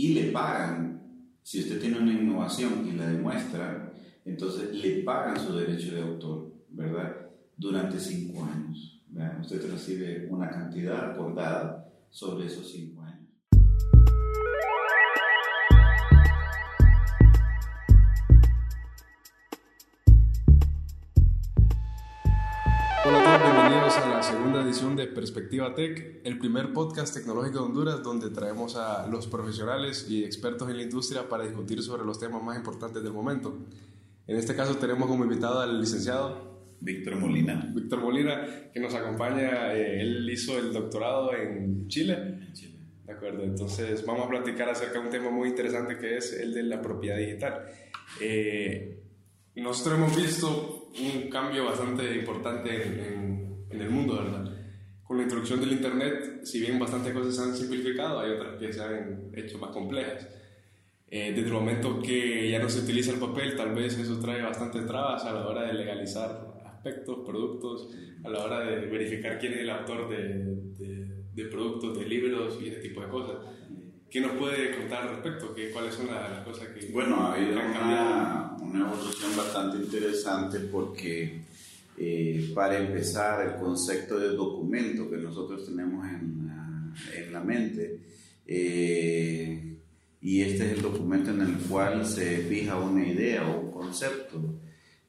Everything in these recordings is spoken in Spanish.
y le pagan, si usted tiene una innovación y la demuestra, entonces le pagan su derecho de autor, ¿verdad? Durante cinco años. Usted recibe una cantidad acordada sobre esos cinco años. Segunda edición de Perspectiva Tech, el primer podcast tecnológico de Honduras donde traemos a los profesionales y expertos en la industria para discutir sobre los temas más importantes del momento. En este caso tenemos como invitado al licenciado Víctor Molina. Víctor Molina, que nos acompaña, eh, él hizo el doctorado en Chile. En Chile. De acuerdo, entonces vamos a platicar acerca de un tema muy interesante que es el de la propiedad digital. Eh, nosotros hemos visto un cambio bastante importante en en el mundo, ¿verdad? Con la introducción del Internet, si bien bastantes cosas se han simplificado, hay otras que se han hecho más complejas. Eh, desde el momento que ya no se utiliza el papel, tal vez eso trae bastantes trabas a la hora de legalizar aspectos, productos, a la hora de verificar quién es el autor de, de, productos, de libros y ese tipo de cosas. ¿Qué nos puede contar al respecto? ¿Qué, ¿Cuáles son las, cosas que... Bueno, ha habido una, una evolución bastante interesante porque eh, para empezar, el concepto de documento que nosotros tenemos en, en la mente, eh, y este es el documento en el cual se fija una idea o un concepto.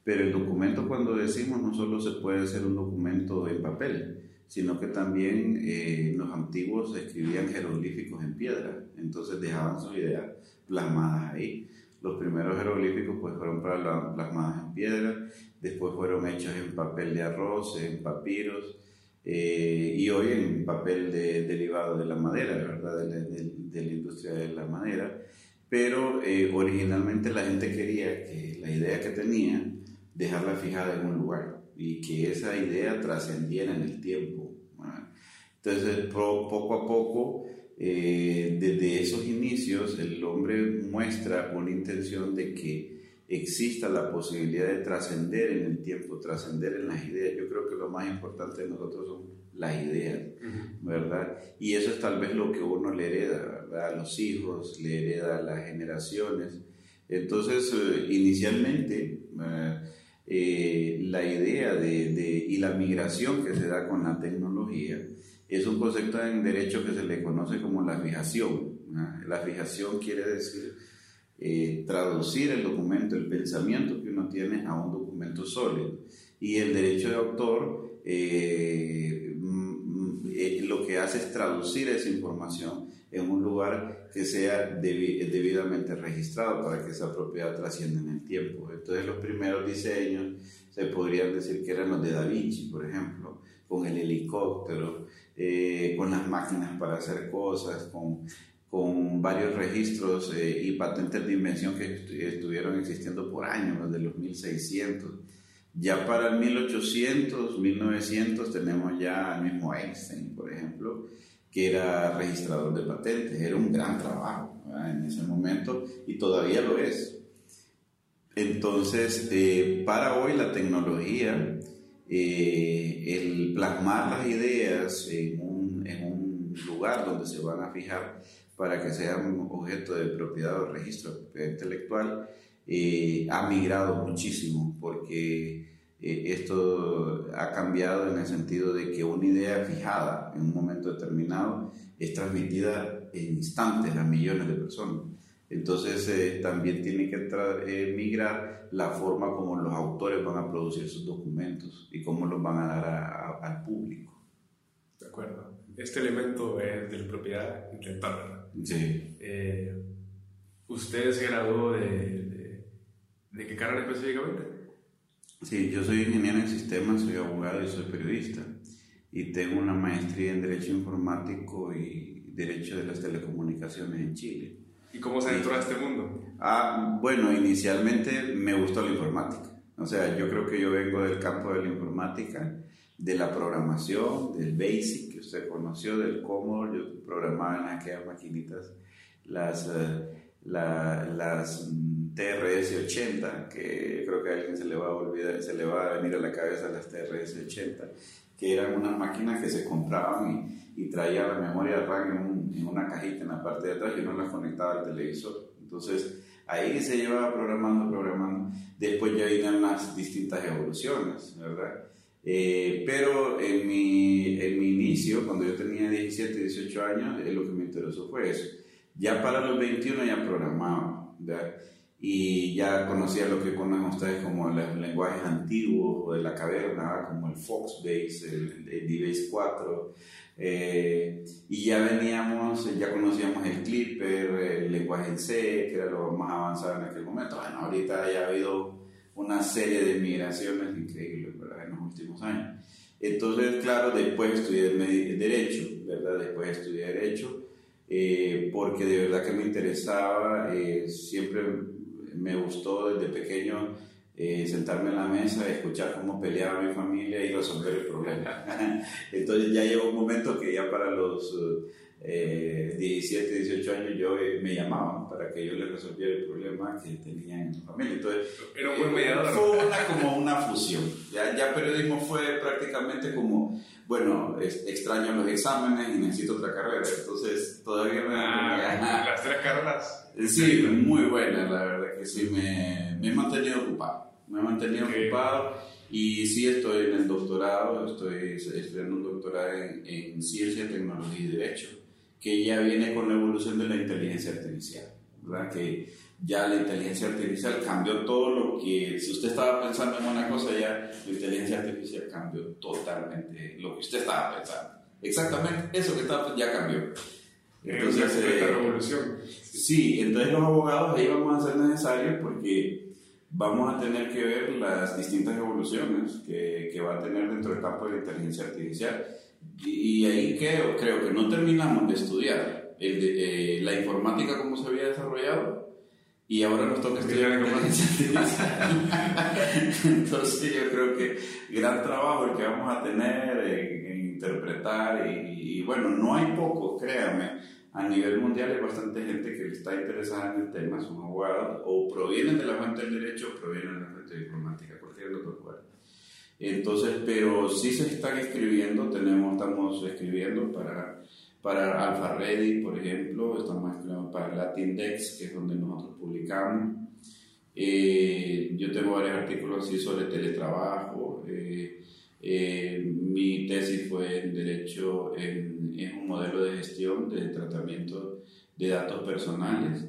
Pero el documento cuando decimos no solo se puede ser un documento en papel, sino que también eh, los antiguos escribían jeroglíficos en piedra, entonces dejaban sus ideas plasmadas ahí. Los primeros jeroglíficos pues fueron plasmados en piedra, después fueron hechos en papel de arroz, en papiros, eh, y hoy en papel de, derivado de la madera, ¿verdad? De, la industria de la madera. Pero eh, originalmente la gente quería que la idea que tenía, dejarla fijada en un lugar y que esa idea trascendiera en el tiempo. Entonces, poco a poco, eh, desde esos inicios, el hombre muestra una intención de que exista la posibilidad de trascender en el tiempo, trascender en las ideas. Yo creo que lo más importante de nosotros son las ideas, ¿verdad? Y eso es tal vez lo que uno le hereda, ¿verdad? A los hijos, le hereda a las generaciones. Entonces, eh, inicialmente, eh, la idea de, de, y la migración que se da con la tecnología es un concepto en derecho que se le conoce como la fijación. La fijación quiere decir eh, traducir el documento, el pensamiento que uno tiene a un documento sólido. Y el derecho de autor eh, mm, eh, lo que hace es traducir esa información en un lugar que sea debidamente registrado para que esa propiedad trascienda en el tiempo. Entonces los primeros diseños se podrían decir que eran los de Da Vinci, por ejemplo, con el helicóptero, con las máquinas para hacer cosas, con con varios registros eh, y patentes de invención que estuvieron existiendo por años, desde los 1600. Ya para el 1800, 1900 tenemos ya al mismo Einstein, por ejemplo, que era registrador de patentes. Era un gran trabajo en ese momento y todavía lo es. Entonces, eh, para hoy la tecnología, eh, el plasmar las ideas en un, en un lugar donde se van a fijar para que sean objeto de propiedad o registro de propiedad intelectual, eh, ha migrado muchísimo porque eh, esto ha cambiado en el sentido de que una idea fijada en un momento determinado es transmitida en instantes a millones de personas. Entonces eh, también tiene que migrar la forma como los autores van a producir sus documentos y cómo los van a dar al público. De acuerdo. Este elemento es de la propiedad intelectual, ¿verdad? Sí. Eh, ¿Usted se graduó de, de, qué carrera específicamente? Sí, yo soy ingeniero en sistemas, soy abogado y soy periodista. Y tengo una maestría en Derecho Informático y Derecho de las Telecomunicaciones en Chile. ¿Y cómo se entró a este mundo? Ah, bueno, inicialmente me gustó la informática. O sea, yo creo que yo vengo del campo de la informática de la programación, del BASIC que usted conoció, del Commodore, yo programaba en aquellas maquinitas las, eh, las mm, TRS-80, que creo que a alguien se le va a olvidar, se le va a venir a la cabeza las TRS-80, que eran unas máquinas que se compraban y, y traía la memoria RAM en, en, una cajita en la parte de atrás y uno las conectaba al televisor. Entonces, ahí se llevaba programando, programando. Después ya vinieron las distintas evoluciones, ¿verdad? Eh, pero en mi, en mi inicio, cuando yo tenía 17, 18 años, lo que me interesó fue eso. Ya para los 21 ya programaba, ¿verdad? Y ya conocía lo que conocen ustedes como los lenguajes antiguos o de la caverna, como el Foxbase, el, el D-Base 4, eh, y ya veníamos, ya conocíamos el Clipper, el lenguaje en C, que era lo más avanzado en aquel momento. Bueno, ahorita ya ha habido una serie de migraciones increíbles ¿verdad? en los últimos años. Entonces, claro, después estudié Derecho, ¿verdad? Después estudié Derecho, eh, porque de verdad que me interesaba, eh, siempre me gustó desde pequeño eh, sentarme en la mesa, escuchar cómo peleaba mi familia y resolver el problema. Entonces ya llegó un momento que ya para los eh, 17, 18 años yo eh, me llamaban para que yo les resolviera el problema que tenían en su familia. Entonces, un buen mediador. Fue una, como una fusión. Ya, ya periodismo fue prácticamente como, bueno, es, extraño los exámenes y necesito otra carrera. Entonces todavía me... Ah, las tres carreras. Sí, muy buena, la verdad que sí, me, me he mantenido ocupado. Me he mantenido Okay. ocupado y sí estoy en el doctorado, estoy estudiando un doctorado en, en Ciencia, Tecnología y Derecho, que ya viene con la evolución de la inteligencia artificial, ¿verdad? Que ya la inteligencia artificial cambió todo lo que, si usted estaba pensando en una cosa, ya la inteligencia artificial cambió totalmente lo que usted estaba pensando. Exactamente, eso que estaba ya cambió. Entonces, Entonces, eh, revolución. Sí, entonces los abogados ahí vamos a ser necesarios porque vamos a tener que ver las distintas evoluciones que, que va a tener dentro del campo de la inteligencia artificial. Y, ahí creo, creo que no terminamos de estudiar el de- eh, la informática como se había desarrollado y ahora nos toca estudiar. Entonces yo creo que gran trabajo el que vamos a tener en, en interpretar y, y bueno, no hay poco, créame a nivel mundial hay bastante gente que está interesada en el tema, son abogados o provienen de la fuente del derecho o provienen de la fuente de informática, los dos lugares. Entonces, pero sí se están escribiendo, tenemos, estamos escribiendo para, para Alpha Ready, por ejemplo, estamos escribiendo para Latindex, que es donde nosotros publicamos. Eh, yo tengo varios artículos así sobre teletrabajo. eh, eh, mi tesis fue en Derecho en, en un modelo de gestión de tratamiento de datos personales,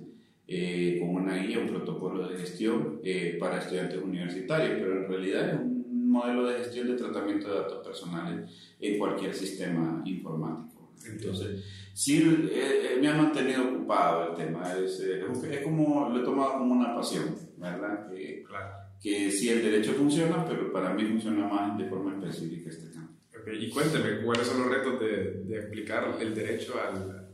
eh, con una guía, un protocolo de gestión eh, para estudiantes universitarios, pero en realidad es un modelo de gestión de tratamiento de datos personales en cualquier sistema informático. Entonces, sí, eh, eh, me ha mantenido ocupado el tema, es, eh, es como, lo he tomado como una pasión, ¿verdad? Que, Claro. que sí el derecho funciona, pero para mí funciona más de forma específica este campo. Ok, Y cuénteme, ¿cuáles son los retos de, de aplicar el derecho al,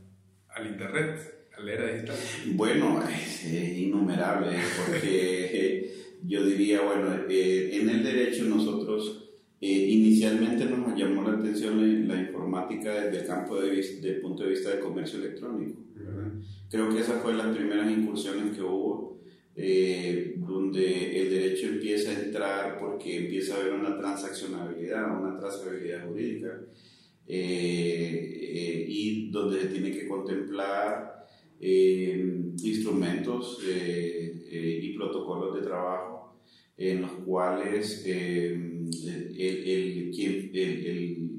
al Internet, a la era digital? Bueno, es, es innumerable, porque yo diría, bueno, eh, en el derecho nosotros eh, inicialmente nos llamó la atención la, informática desde el campo de vis- del punto de vista del comercio electrónico. ¿verdad? Creo que esas fueron las primeras incursiones que hubo, eh, donde el derecho empieza a entrar porque empieza a haber una transaccionabilidad, una trazabilidad jurídica, eh, eh, y donde se tiene que contemplar eh, instrumentos eh, y protocolos de trabajo en los cuales eh, el, el- el-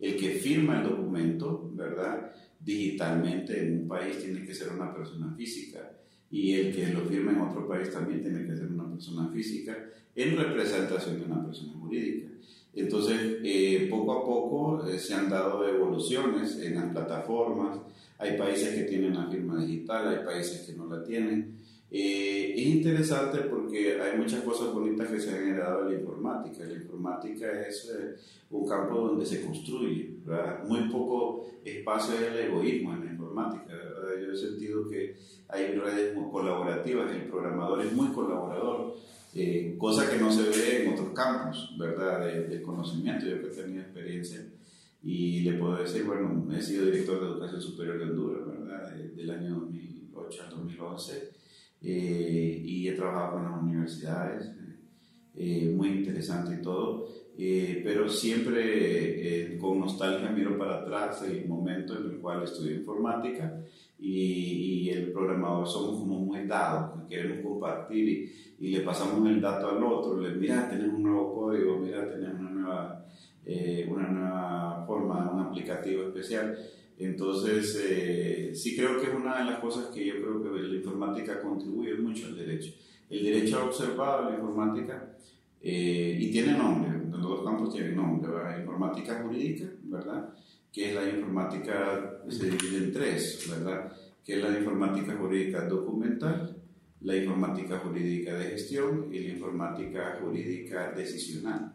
el que firma el documento, ¿verdad? Digitalmente en un país tiene que ser una persona física y el que lo firma en otro país también tiene que ser una persona física en representación de una persona jurídica. Entonces, eh, poco a poco eh, se han dado evoluciones en las plataformas. Hay países que tienen la firma digital, hay países que no la tienen. Eh, es interesante porque hay muchas cosas bonitas que se han heredado de la informática. La informática es eh, un campo donde se construye, ¿verdad? Muy poco espacio es el egoísmo en la informática. ¿verdad? Yo he sentido que hay redes muy colaborativas, el programador es muy colaborador, eh, cosa que no se ve en otros campos, ¿verdad? De, de conocimiento. Yo que he tenido experiencia y le puedo decir, bueno, he sido director de Educación Superior de Honduras, ¿verdad? De- del año 2008 al 2011 eh, y he trabajado con las universidades, eh, muy interesante y todo, eh, pero siempre eh, con nostalgia miro para atrás el momento en el cual estudié informática y, el programador somos como muy dados, queremos compartir y, y, le pasamos el dato al otro, le mira, tenemos un nuevo código, mira, tenemos una nueva, eh, una nueva forma, un aplicativo especial. Entonces, sí creo que es una de las cosas que yo creo que la informática contribuye mucho al derecho. El derecho ha observado la informática eh, y tiene nombre, los dos campos tienen nombre, ¿verdad? Informática jurídica, ¿verdad? Que es la informática, se divide en tres, ¿verdad? Que es la informática jurídica documental, la informática jurídica de gestión y la informática jurídica decisional,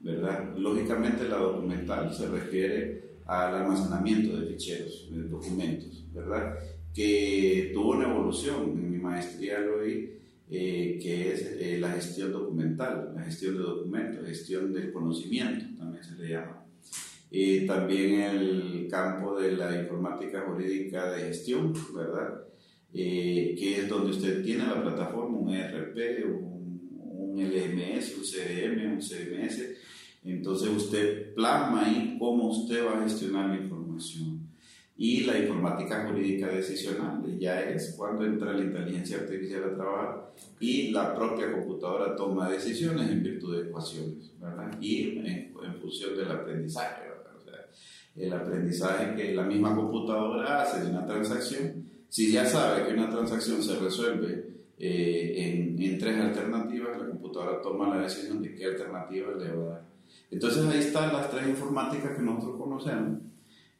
¿verdad? Lógicamente la documental se refiere al almacenamiento de ficheros, de documentos, ¿verdad? Que tuvo una evolución, en mi maestría lo vi, eh, que es eh, la gestión documental, la gestión de documentos, gestión del conocimiento, también se le llama. Y también el campo de la informática jurídica de gestión, ¿verdad? Eh, que es donde usted tiene la plataforma, un ERP, un, un LMS, un CRM, un CMS. Entonces usted plasma ahí cómo usted va a gestionar la información y la informática jurídica decisional, ya es cuando entra la inteligencia artificial a trabajar y la propia computadora toma decisiones en virtud de ecuaciones, ¿verdad? Y en, función del aprendizaje, ¿verdad? O sea, el aprendizaje que la misma computadora hace de una transacción, si ya sabe que una transacción se resuelve eh, en, en, tres alternativas, la computadora toma la decisión de qué alternativa le va a dar. Entonces ahí están las tres informáticas que nosotros conocemos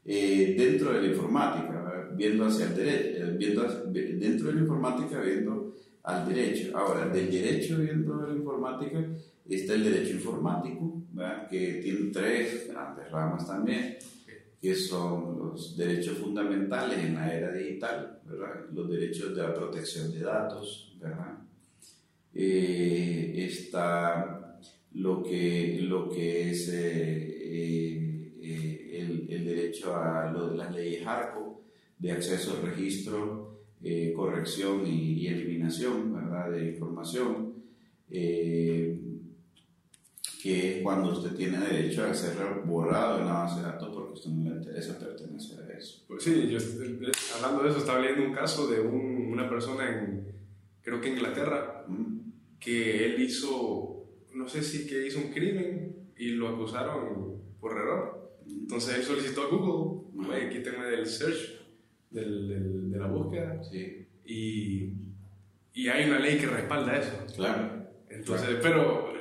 eh, dentro de la informática, viendo hacia el derecho, eh, viendo dentro de la informática viendo al derecho. Ahora, del derecho viendo de la informática está el derecho informático, que tiene tres grandes ramas también, que son los derechos fundamentales en la era digital, los derechos de la protección de datos, ¿verdad? Eh, está lo que, lo que es el, derecho a lo de las leyes ARCO, de acceso, registro, eh, corrección y, eliminación ¿verdad? de información, eh, que es cuando usted tiene derecho a ser borrado en la base de datos porque usted no le interesa pertenecer a eso. Pues sí, yo, hablando de eso, estaba leyendo un caso de una persona en, creo que en Inglaterra, que él hizo, no sé si que hizo un crimen y lo acusaron por error entonces él solicitó a Google, quítenme del search, del, de la búsqueda. Sí. Y, y, hay una ley que respalda eso. Claro. Entonces, pero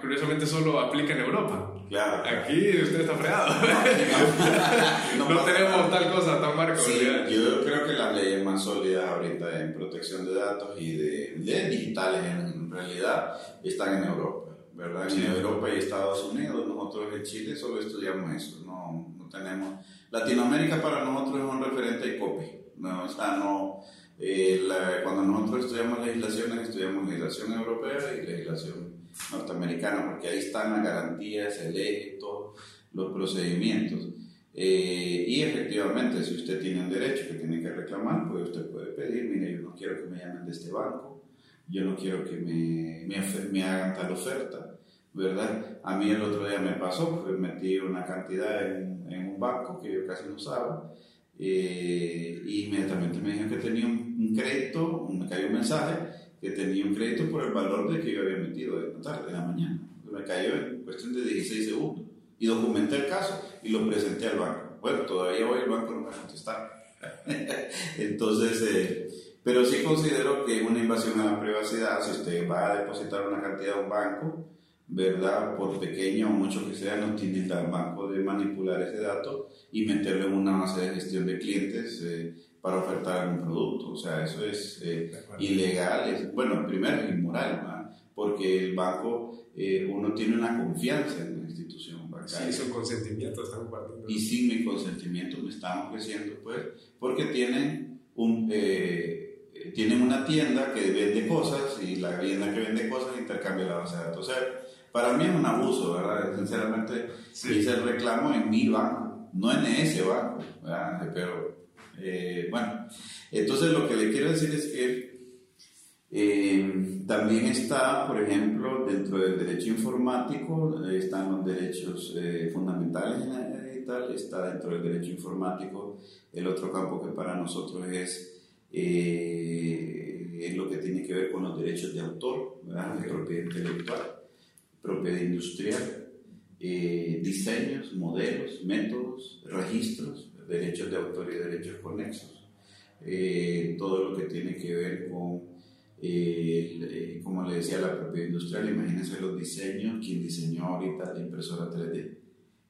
curiosamente solo aplica en Europa. Claro. Aquí usted está freado. No, tenemos tal cosa tan marco. Sí, yo creo que las leyes más sólidas ahorita en protección de datos y de, de digitales en realidad están en Europa. ¿Verdad? En Europa y Estados Unidos, nosotros en Chile solo estudiamos eso, no, no tenemos... Latinoamérica para nosotros es un referente y copy, no, o sea, no... Eh, cuando nosotros estudiamos legislaciones, estudiamos legislación europea y legislación norteamericana, porque ahí están las garantías, el eje, todos los procedimientos. Eh, y efectivamente, si usted tiene un derecho que tiene que reclamar, pues usted puede pedir, mire, yo no quiero que me llamen de este banco, yo no quiero que me, me, me, hagan tal oferta, ¿verdad? A mí el otro día me pasó, pues metí una cantidad en, en un banco que yo casi no usaba, eh, y inmediatamente me dijeron que tenía un, crédito, me cayó un mensaje que tenía un crédito por el valor de que yo había metido de la tarde, de la mañana. Me cayó en cuestión de 16 segundos. Y documenté el caso y lo presenté al banco. Bueno, todavía hoy el banco no me va a contestar. Entonces, eh, pero sí considero que es una invasión a la privacidad si usted va a depositar una cantidad a un banco, ¿verdad? Por pequeño o mucho que sea, no tiene el banco de manipular ese dato y meterlo en una base de gestión de clientes eh, para ofertar algún producto. O sea, eso es eh, ilegal. Es, bueno, primero es inmoral, porque el banco, eh, uno tiene una confianza en la institución bancaria. Sí, su consentimiento están partiendo. Y sin mi consentimiento me están ofreciendo, pues, porque tienen un tienen una tienda que vende cosas y la tienda que vende cosas intercambia la base de datos. O sea, para mí es un abuso, ¿verdad? Sinceramente, hice el reclamo en mi banco, no en ese banco, ¿verdad? Pero, eh, bueno, entonces lo que le quiero decir es que Eh, también está, por ejemplo, dentro del derecho informático, están los derechos eh, fundamentales en la digital, está dentro del derecho informático el otro campo que para nosotros es, es lo que tiene que ver con los derechos de autor, de propiedad intelectual, propiedad industrial, diseños, modelos, métodos, registros, derechos de autor y derechos conexos, todo lo que tiene que ver con eh, como le decía, la propiedad industrial, imagínense los diseños, quien diseñó ahorita la impresora 3D.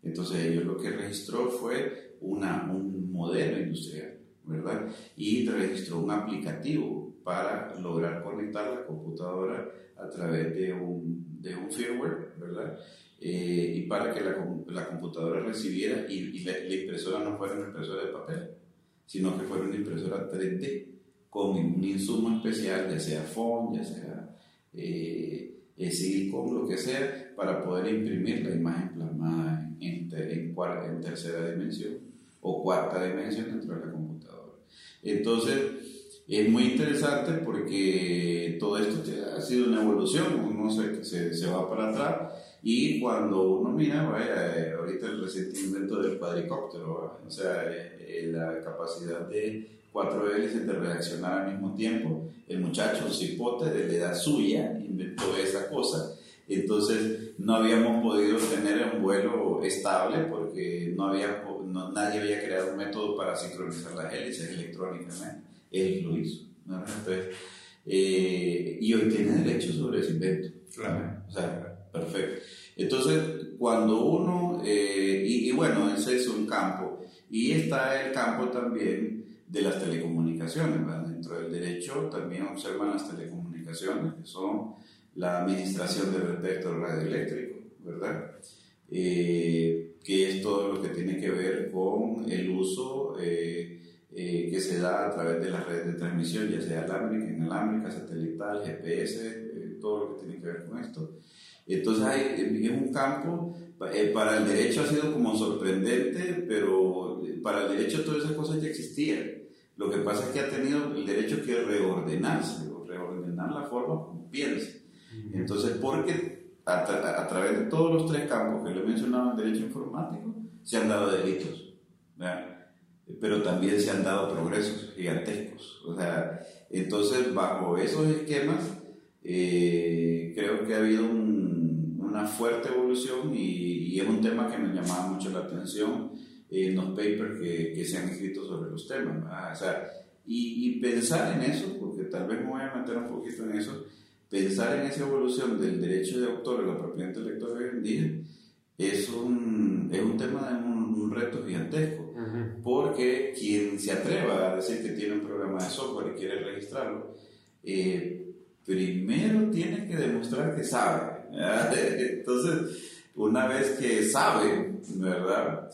Entonces ellos lo que registró fue una, un modelo industrial, ¿verdad? Y registró un aplicativo para lograr conectar la computadora a través de un, de un firmware, ¿verdad? Eh, y para que la, la computadora recibiera y, la, la, impresora no fuera una impresora de papel, sino que fuera una impresora 3D con un insumo especial, ya sea foam, ya sea eh, silicón, lo que sea, para poder imprimir la imagen plasmada en, en, tercera dimensión o cuarta dimensión dentro de la. Entonces, es muy interesante porque todo esto ha sido una evolución, uno se, se, se va para atrás y cuando uno mira, vaya, eh, ahorita el reciente invento del cuadricóptero, o sea, eh, la capacidad de cuatro hélices de reaccionar al mismo tiempo. El muchacho, un cipote de la edad suya, inventó esa cosa. Entonces no habíamos podido tener un vuelo estable porque no había, nadie había creado un método para sincronizar las hélices electrónicamente. Él lo hizo. Eh, y hoy tiene derecho sobre ese invento. Claro. O sea, perfecto. Entonces, cuando uno, eh, y, y, bueno, ese es un campo, y está el campo también de las telecomunicaciones. Dentro del derecho también observan las telecomunicaciones, que son la administración del espectro radioeléctrico, ¿verdad? Eh, que es todo lo que tiene que ver con el uso eh, eh, que se da a través de las redes de transmisión, ya sea alámbrica, inalámbrica, satelital, GPS, todo lo que tiene que ver con esto. Entonces hay, es un campo, para el derecho ha sido como sorprendente, pero para el derecho todas esas cosas ya existían. Lo que pasa es que ha tenido el derecho que reordenarse, o reordenar la forma como piensa. Entonces, porque a, través de todos los tres campos que le he mencionado en derecho informático, se han dado delitos, pero también se han dado progresos gigantescos. O sea, entonces, bajo esos esquemas, eh, creo que ha habido una fuerte evolución y, y, es un tema que me llamaba mucho la atención en los papers que, que, se han escrito sobre los temas. O sea, y, y, pensar en eso, porque tal vez me voy a meter un poquito en eso, pensar en esa evolución del derecho de autor y la propiedad intelectual hoy en día es un, es un tema de un, reto gigantesco, porque quien se atreva a decir que tiene un programa de software y quiere registrarlo, eh, primero tiene que demostrar que sabe. Entonces, una vez que sabe, ¿verdad?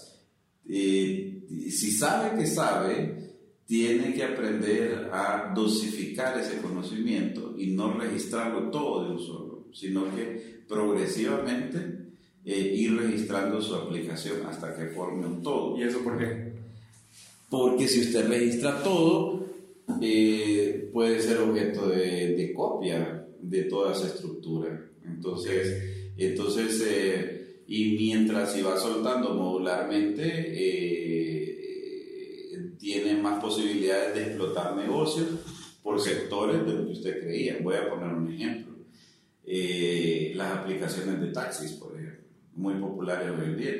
y si sabe que sabe, tiene que aprender a dosificar ese conocimiento y no registrarlo todo de un solo, sino que progresivamente eh, ir registrando su aplicación hasta que forme un todo. ¿Y eso por qué? Porque si usted registra todo, eh, puede ser objeto de, de, copia de toda esa estructura. Entonces, entonces eh, y mientras se va soltando modularmente, eh, tiene más posibilidades de explotar negocios por sectores de lo que usted creía. Voy a poner un ejemplo. Eh, las aplicaciones de taxis, por ejemplo, muy populares hoy en día.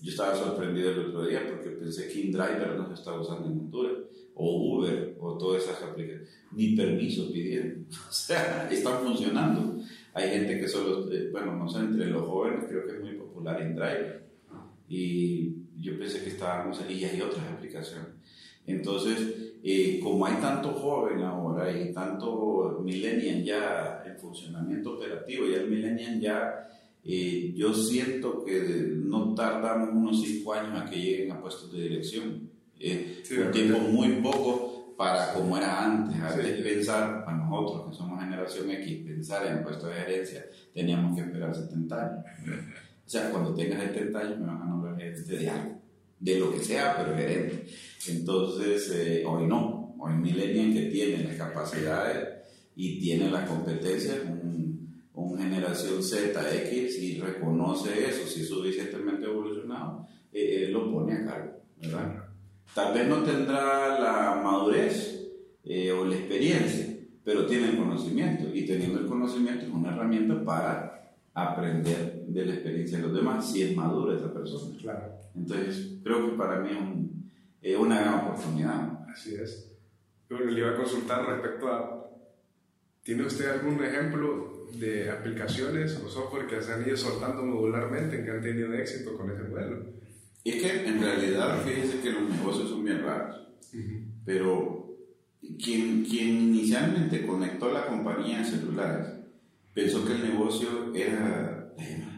Yo estaba sorprendido el otro día porque pensé que InDriver no se estaba usando en Honduras, o Uber, o todas esas aplicaciones. Ni permiso pidieron. O sea, están funcionando. Hay gente que solo, eh, bueno, no sé, entre los jóvenes creo que es muy popular InDrive. Y yo pensé que estábamos y hay otras aplicaciones. Entonces, eh, como hay tanto joven ahora y tanto millennial ya en funcionamiento operativo, ya el millennial ya, eh, yo siento que no tardamos unos cinco años a que lleguen a puestos de dirección. un tiempo muy poco para como era antes. A veces pensar, para nosotros que somos generación X, pensar en puesto de gerencia, teníamos que esperar 70 años. O sea, cuando tenga 70 años me van a nombrar gerente de algo, de lo que sea, pero gerente. Entonces, eh, hoy no. Hoy Millennium que tiene las capacidades y tiene la competencia, un, un generación ZX y reconoce eso, si es suficientemente evolucionado, eh, lo pone a cargo, ¿verdad? Tal vez no tendrá la madurez eh, o la experiencia, pero tiene el conocimiento y teniendo el conocimiento es una herramienta para aprender de la experiencia de los demás si es madura esa persona. Claro. Entonces, creo que para mí es, una gran oportunidad. Así es. Bueno, le iba a consultar respecto a ¿Tiene usted algún ejemplo de aplicaciones o software que se han ido soltando modularmente en que han tenido éxito con ese modelo? Es que en realidad, fíjese que los negocios son bien raros, pero quien, quien inicialmente conectó la compañía de celulares pensó que el negocio era la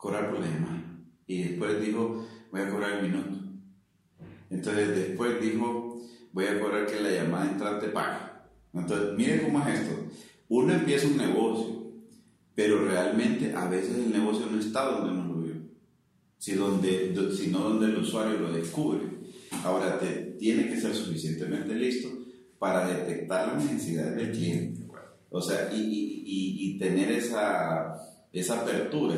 cobrar por la llamada, y después dijo, voy a cobrar el minuto. Entonces después dijo, voy a cobrar que la llamada entrante pague. Entonces, mire cómo es esto. Uno empieza un negocio, pero realmente a veces el negocio no está donde uno lo vio, sino donde el usuario lo descubre. Ahora, te, tiene que ser suficientemente listo para detectar las necesidades del cliente. O sea, y, y, tener esa, esa apertura.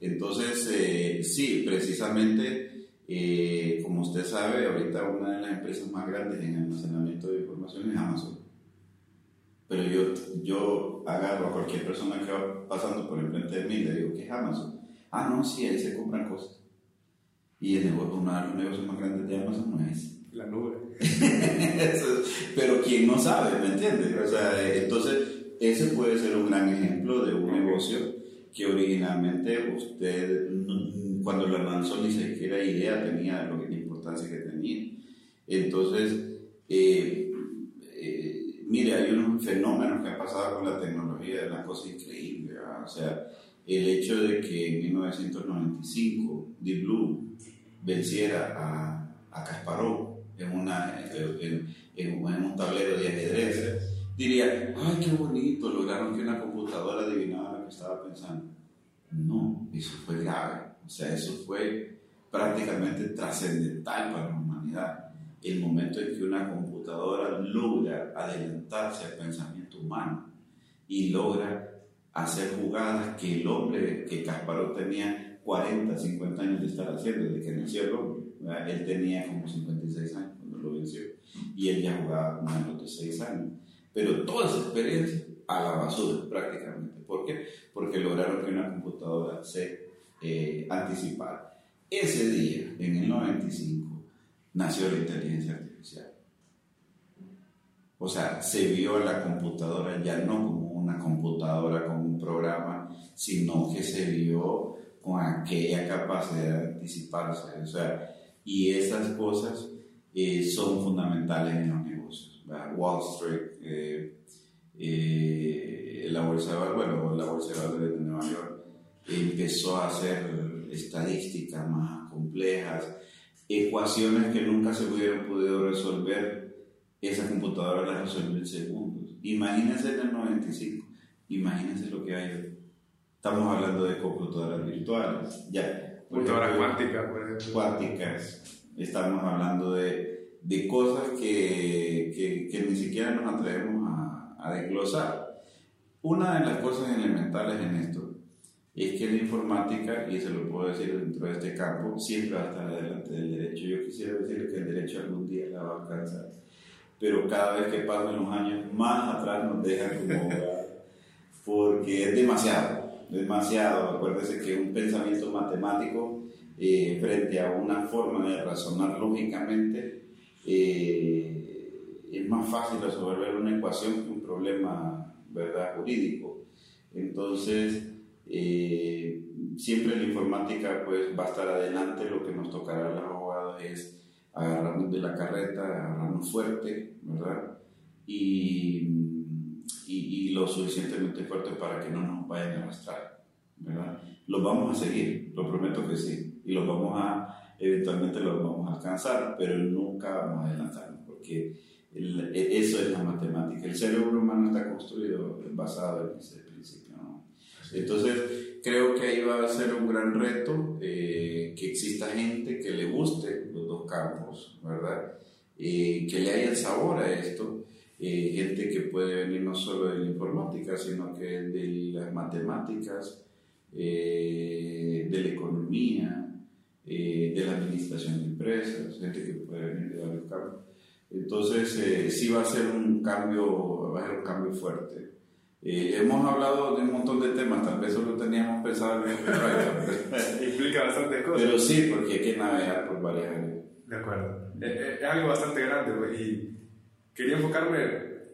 Entonces, eh, sí, precisamente, eh, como usted sabe, ahorita una de las empresas más grandes en almacenamiento de información es Amazon pero yo, yo agarro a cualquier persona que va pasando por el frente de mí y le digo, ¿qué es Amazon? Ah, no, sí, ahí se compran cosas. Y el negocio, uno de los negocios más grandes de Amazon no es. La nube. pero quien no sabe, ¿me entiendes? O sea, entonces, ese puede ser un gran ejemplo de un negocio que originalmente usted, cuando lo lanzó, ni siquiera idea tenía lo que, la importancia que tenía. Entonces, eh, Mire, hay unos fenómenos que han pasado con la tecnología, es una cosa increíble. O sea, el hecho de que en 1995 Deep Blue venciera a, a Kasparov en, una, en, un tablero de ajedrez, diría, ay, qué bonito, lograron que una computadora adivinara estaba pensando. No, eso fue grave. O sea, eso fue prácticamente trascendental para la humanidad el momento en que una computadora logra adelantarse al pensamiento humano y logra hacer jugadas que el hombre, que Kasparov tenía 40, 50 años de estar haciendo desde que nació el hombre, él tenía como 56 años cuando lo venció y él ya jugaba menos de 6 años. Pero toda esa experiencia a la basura prácticamente. ¿Por qué? Porque lograron que una computadora se eh, anticipara. Ese día, en el 95, nació la inteligencia artificial. O sea, se vio la computadora ya no como una computadora con un programa, sino que se vio con aquella capacidad de anticiparse. O sea, y esas cosas eh, son fundamentales en los negocios. Wall Street, eh, eh, la bolsa de valores, la bolsa de valores de Nueva York empezó a hacer estadísticas más complejas ecuaciones que nunca se hubieran podido resolver, esa computadora las resuelve en segundos. Imagínense en el 95, imagínense lo que hay. Estamos hablando de computadoras virtuales, ya. Computadoras cuánticas, por ejemplo. Cuánticas. Estamos hablando de, de cosas que, que, que, ni siquiera nos atrevemos a, a desglosar. Una de las cosas elementales en esto es que la informática, y se lo puedo decir dentro de este campo, siempre va a estar adelante del derecho. Yo quisiera decirle que el derecho algún día la va a alcanzar, pero cada vez que pasan los años, más atrás nos dejan como porque es demasiado, demasiado. Acuérdese que un pensamiento matemático eh, frente a una forma de razonar lógicamente eh, es más fácil resolver una ecuación que un problema ¿verdad? jurídico. Entonces, eh, siempre la informática pues va a estar adelante, lo que nos tocará a los abogados es agarrarnos de la carreta, agarrarnos fuerte, ¿verdad? Y, y, lo suficientemente fuerte para que no nos vayan a arrastrar, ¿verdad? Los vamos a seguir, lo prometo que sí, y los vamos a, eventualmente los vamos a alcanzar, pero nunca vamos a adelantarnos, porque eso es la matemática. El cerebro humano está construido basado en ese principio, ¿no? Entonces, creo que ahí va a ser un gran reto eh, que exista gente que le guste los dos campos, ¿verdad? Eh, que le haya el sabor a esto eh, gente que puede venir no solo de la informática, sino que de las matemáticas, eh, de la economía, de la administración de empresas, gente que puede venir de varios campos. Entonces, sí va a ser un cambio, va a ser un cambio fuerte. hemos hablado de un montón de temas, tal vez solo teníamos pensado en el copyright. Implica bastante cosas. Pero sí, porque hay que navegar por varias áreas. De acuerdo. Es, algo bastante grande, y quería enfocarme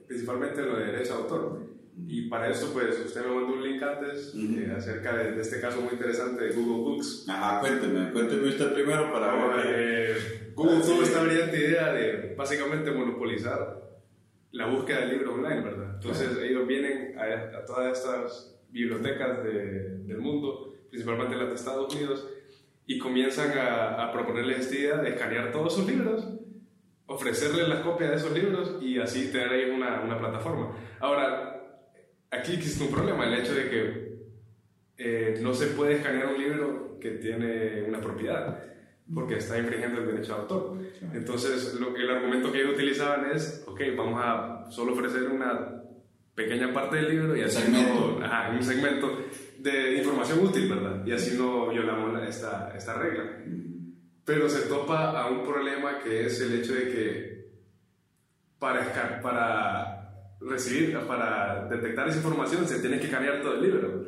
principalmente en lo de derecho de autor. Y para eso, pues, usted me mandó un link antes eh, acerca de, este caso muy interesante de Google Books. Ajá, cuénteme, cuénteme usted primero para ver. Eh, Google tuvo esta brillante idea de básicamente monopolizar la búsqueda de libros online, ¿verdad? Entonces, ellos vienen a, todas estas bibliotecas de, del mundo, principalmente las de Estados Unidos, y comienzan a, a proponerles esta idea de escanear todos sus libros ofrecerle la copia de esos libros y así tener ahí una, una plataforma. Ahora, aquí existe un problema, el hecho de que eh, no se puede escanear un libro que tiene una propiedad, porque está infringiendo el derecho de autor. Entonces, lo, el argumento que ellos utilizaban es, ok, vamos a solo ofrecer una pequeña parte del libro y así no, ajá, un segmento de información útil, ¿verdad? Y así no violamos esta, esta regla pero se topa a un problema que es el hecho de que para, para recibir, para detectar esa información se tiene que cambiar todo el libro.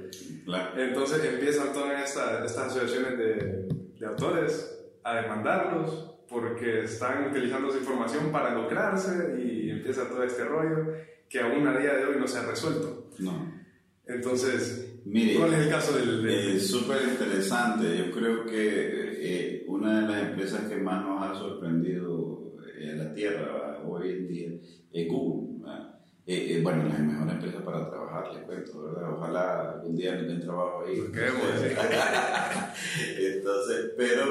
Entonces empiezan todas estas asociaciones de, de, autores a demandarlos porque están utilizando esa información para lucrarse y empieza todo este rollo que aún a día de hoy no se ha resuelto. No. Entonces, ¿cuál es el caso del...? Es súper interesante. Yo creo que eh, una de las empresas que más nos ha sorprendido en la Tierra hoy en día es Google. Eh, eh, bueno, la mejor empresa para trabajar, les cuento, ¿verdad? Ojalá algún día me den trabajo ahí. Entonces, pero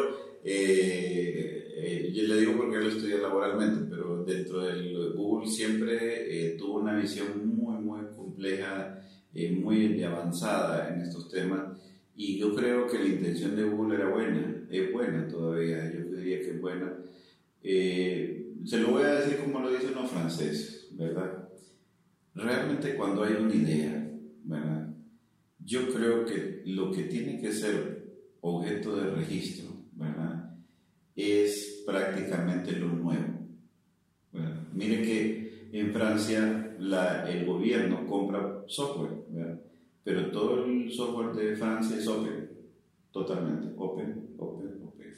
yo le digo porque lo estudié laboralmente, pero dentro de Google siempre tuvo una visión muy, muy compleja, muy avanzada en estos temas y yo creo que la intención de Google era buena, es buena todavía, yo diría que es buena. Eh, se lo voy a decir como lo dicen los franceses, ¿verdad? Realmente cuando hay una idea, ¿verdad? Yo creo que lo que tiene que ser objeto de registro, ¿verdad? Es prácticamente lo nuevo. Mire que en Francia la, el gobierno compra software, ¿verdad? pero todo el software de Francia es open, totalmente, open, open, open.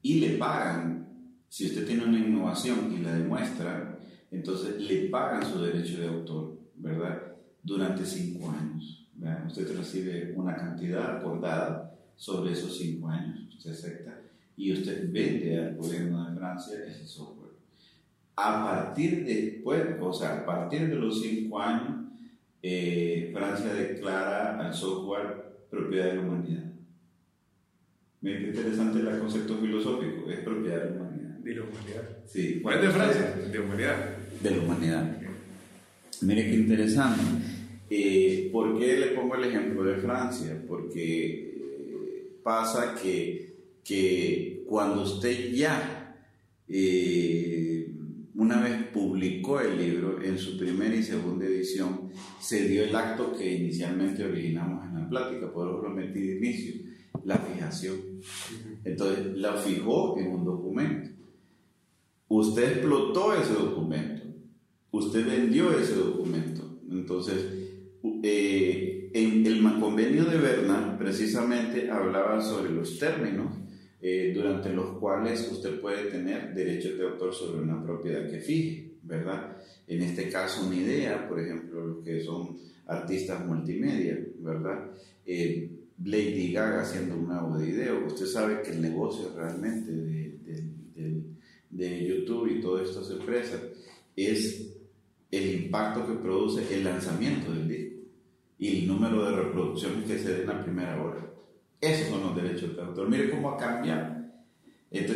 Y le pagan, si usted tiene una innovación y la demuestra, entonces le pagan su derecho de autor, ¿verdad? Durante cinco años. Usted recibe una cantidad acordada sobre esos cinco años, usted acepta, y usted vende al gobierno de Francia ese software. A partir de después, o sea, a partir de los cinco años, eh, Francia declara al software propiedad de la humanidad. Qué interesante el concepto filosófico, es propiedad de la humanidad. ¿De la humanidad? Sí. ¿Cuál es de Francia? De humanidad. De la humanidad. Mire qué interesante. Eh, ¿Por qué le pongo el ejemplo de Francia? Porque eh, pasa que, que cuando usted ya una vez publicó el libro en su primera y segunda edición, se dio el acto que inicialmente originamos en la plática, por lo metí de inicio, la fijación. Entonces, la fijó en un documento. Usted explotó ese documento, usted vendió ese documento. Entonces, eh, en el convenio de Berna precisamente hablaba sobre los términos eh, durante los cuales usted puede tener derechos de autor sobre una propiedad que fije, ¿verdad? En este caso, una idea, por ejemplo, los que son artistas multimedia, ¿verdad? Eh, Lady Gaga haciendo un nuevo video. Usted sabe que el negocio realmente de, de, de YouTube y todas estas empresas es el impacto que produce el lanzamiento del disco y el número de reproducciones que se den a primera hora. Esos son los derechos de autor. Mire cómo ha cambiado.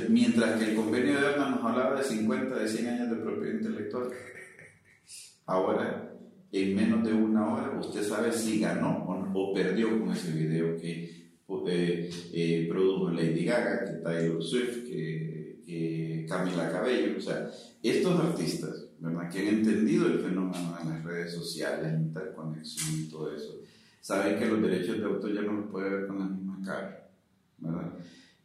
mientras que el convenio de Berna nos hablaba de 50, de 100 años de propiedad intelectual, ahora en menos de una hora usted sabe si ganó o, perdió con ese video que eh, eh, produjo Lady Gaga, que Taylor Swift, que, que Camila Cabello. O sea, estos artistas ¿verdad? Que han entendido el fenómeno de las redes sociales, la interconexión y todo eso, saben que los derechos de autor ya no los puede ver con la misma cara, ¿verdad?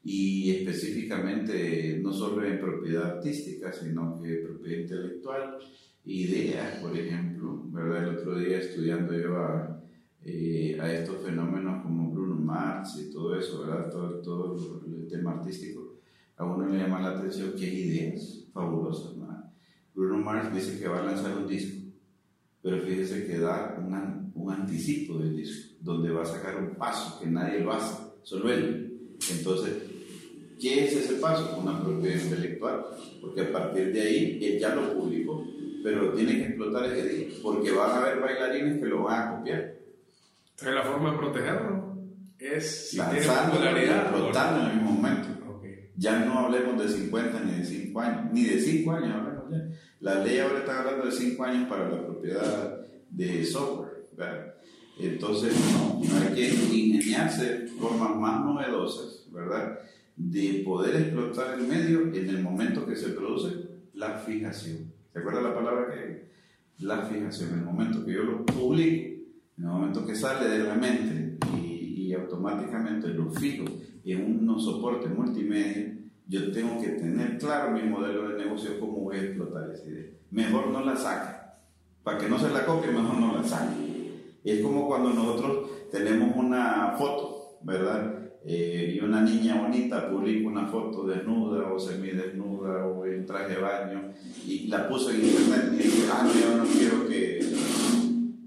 Y específicamente, no solo en propiedad artística, sino que propiedad intelectual, ideas, por ejemplo, ¿verdad? El otro día estudiando yo a, eh, a estos fenómenos como Bruno Mars y todo eso, ¿verdad? Todo, todo el tema artístico, a uno le llama la atención que hay ideas fabulosas, ¿verdad? Bruno Mars dice que va a lanzar un disco, pero fíjese que da un anticipo del disco, donde va a sacar un paso que nadie lo hace, solo él. Entonces, ¿qué es ese paso? Una propiedad intelectual, porque a partir de ahí él ya lo publicó pero tiene que explotar ese día, porque van a haber bailarines que lo van a copiar. Entonces la forma de protegerlo es si lanzando y explotando en el mismo momento. Ya no hablemos de 50 ni de 5 años, ni de 5 años ya. La ley ahora está hablando de 5 años para la propiedad de software. ¿verdad? Entonces, no, hay que ingeniarse formas más novedosas, ¿verdad? De poder explotar el medio en el momento que se produce la fijación. ¿Se acuerda la palabra que La fijación. En el momento que yo lo publico, en el momento que sale de la mente y, y automáticamente lo fijo en un soporte multimedia, yo tengo que tener claro mi modelo de negocio, cómo voy a explotar esa idea. Mejor no la saque. Para que no se la copie, mejor no la saque. Es como cuando nosotros tenemos una foto, ¿verdad? Eh, y una niña bonita publica una foto desnuda o semidesnuda o en traje de baño y la puso en internet y dice, ah, yo no quiero que,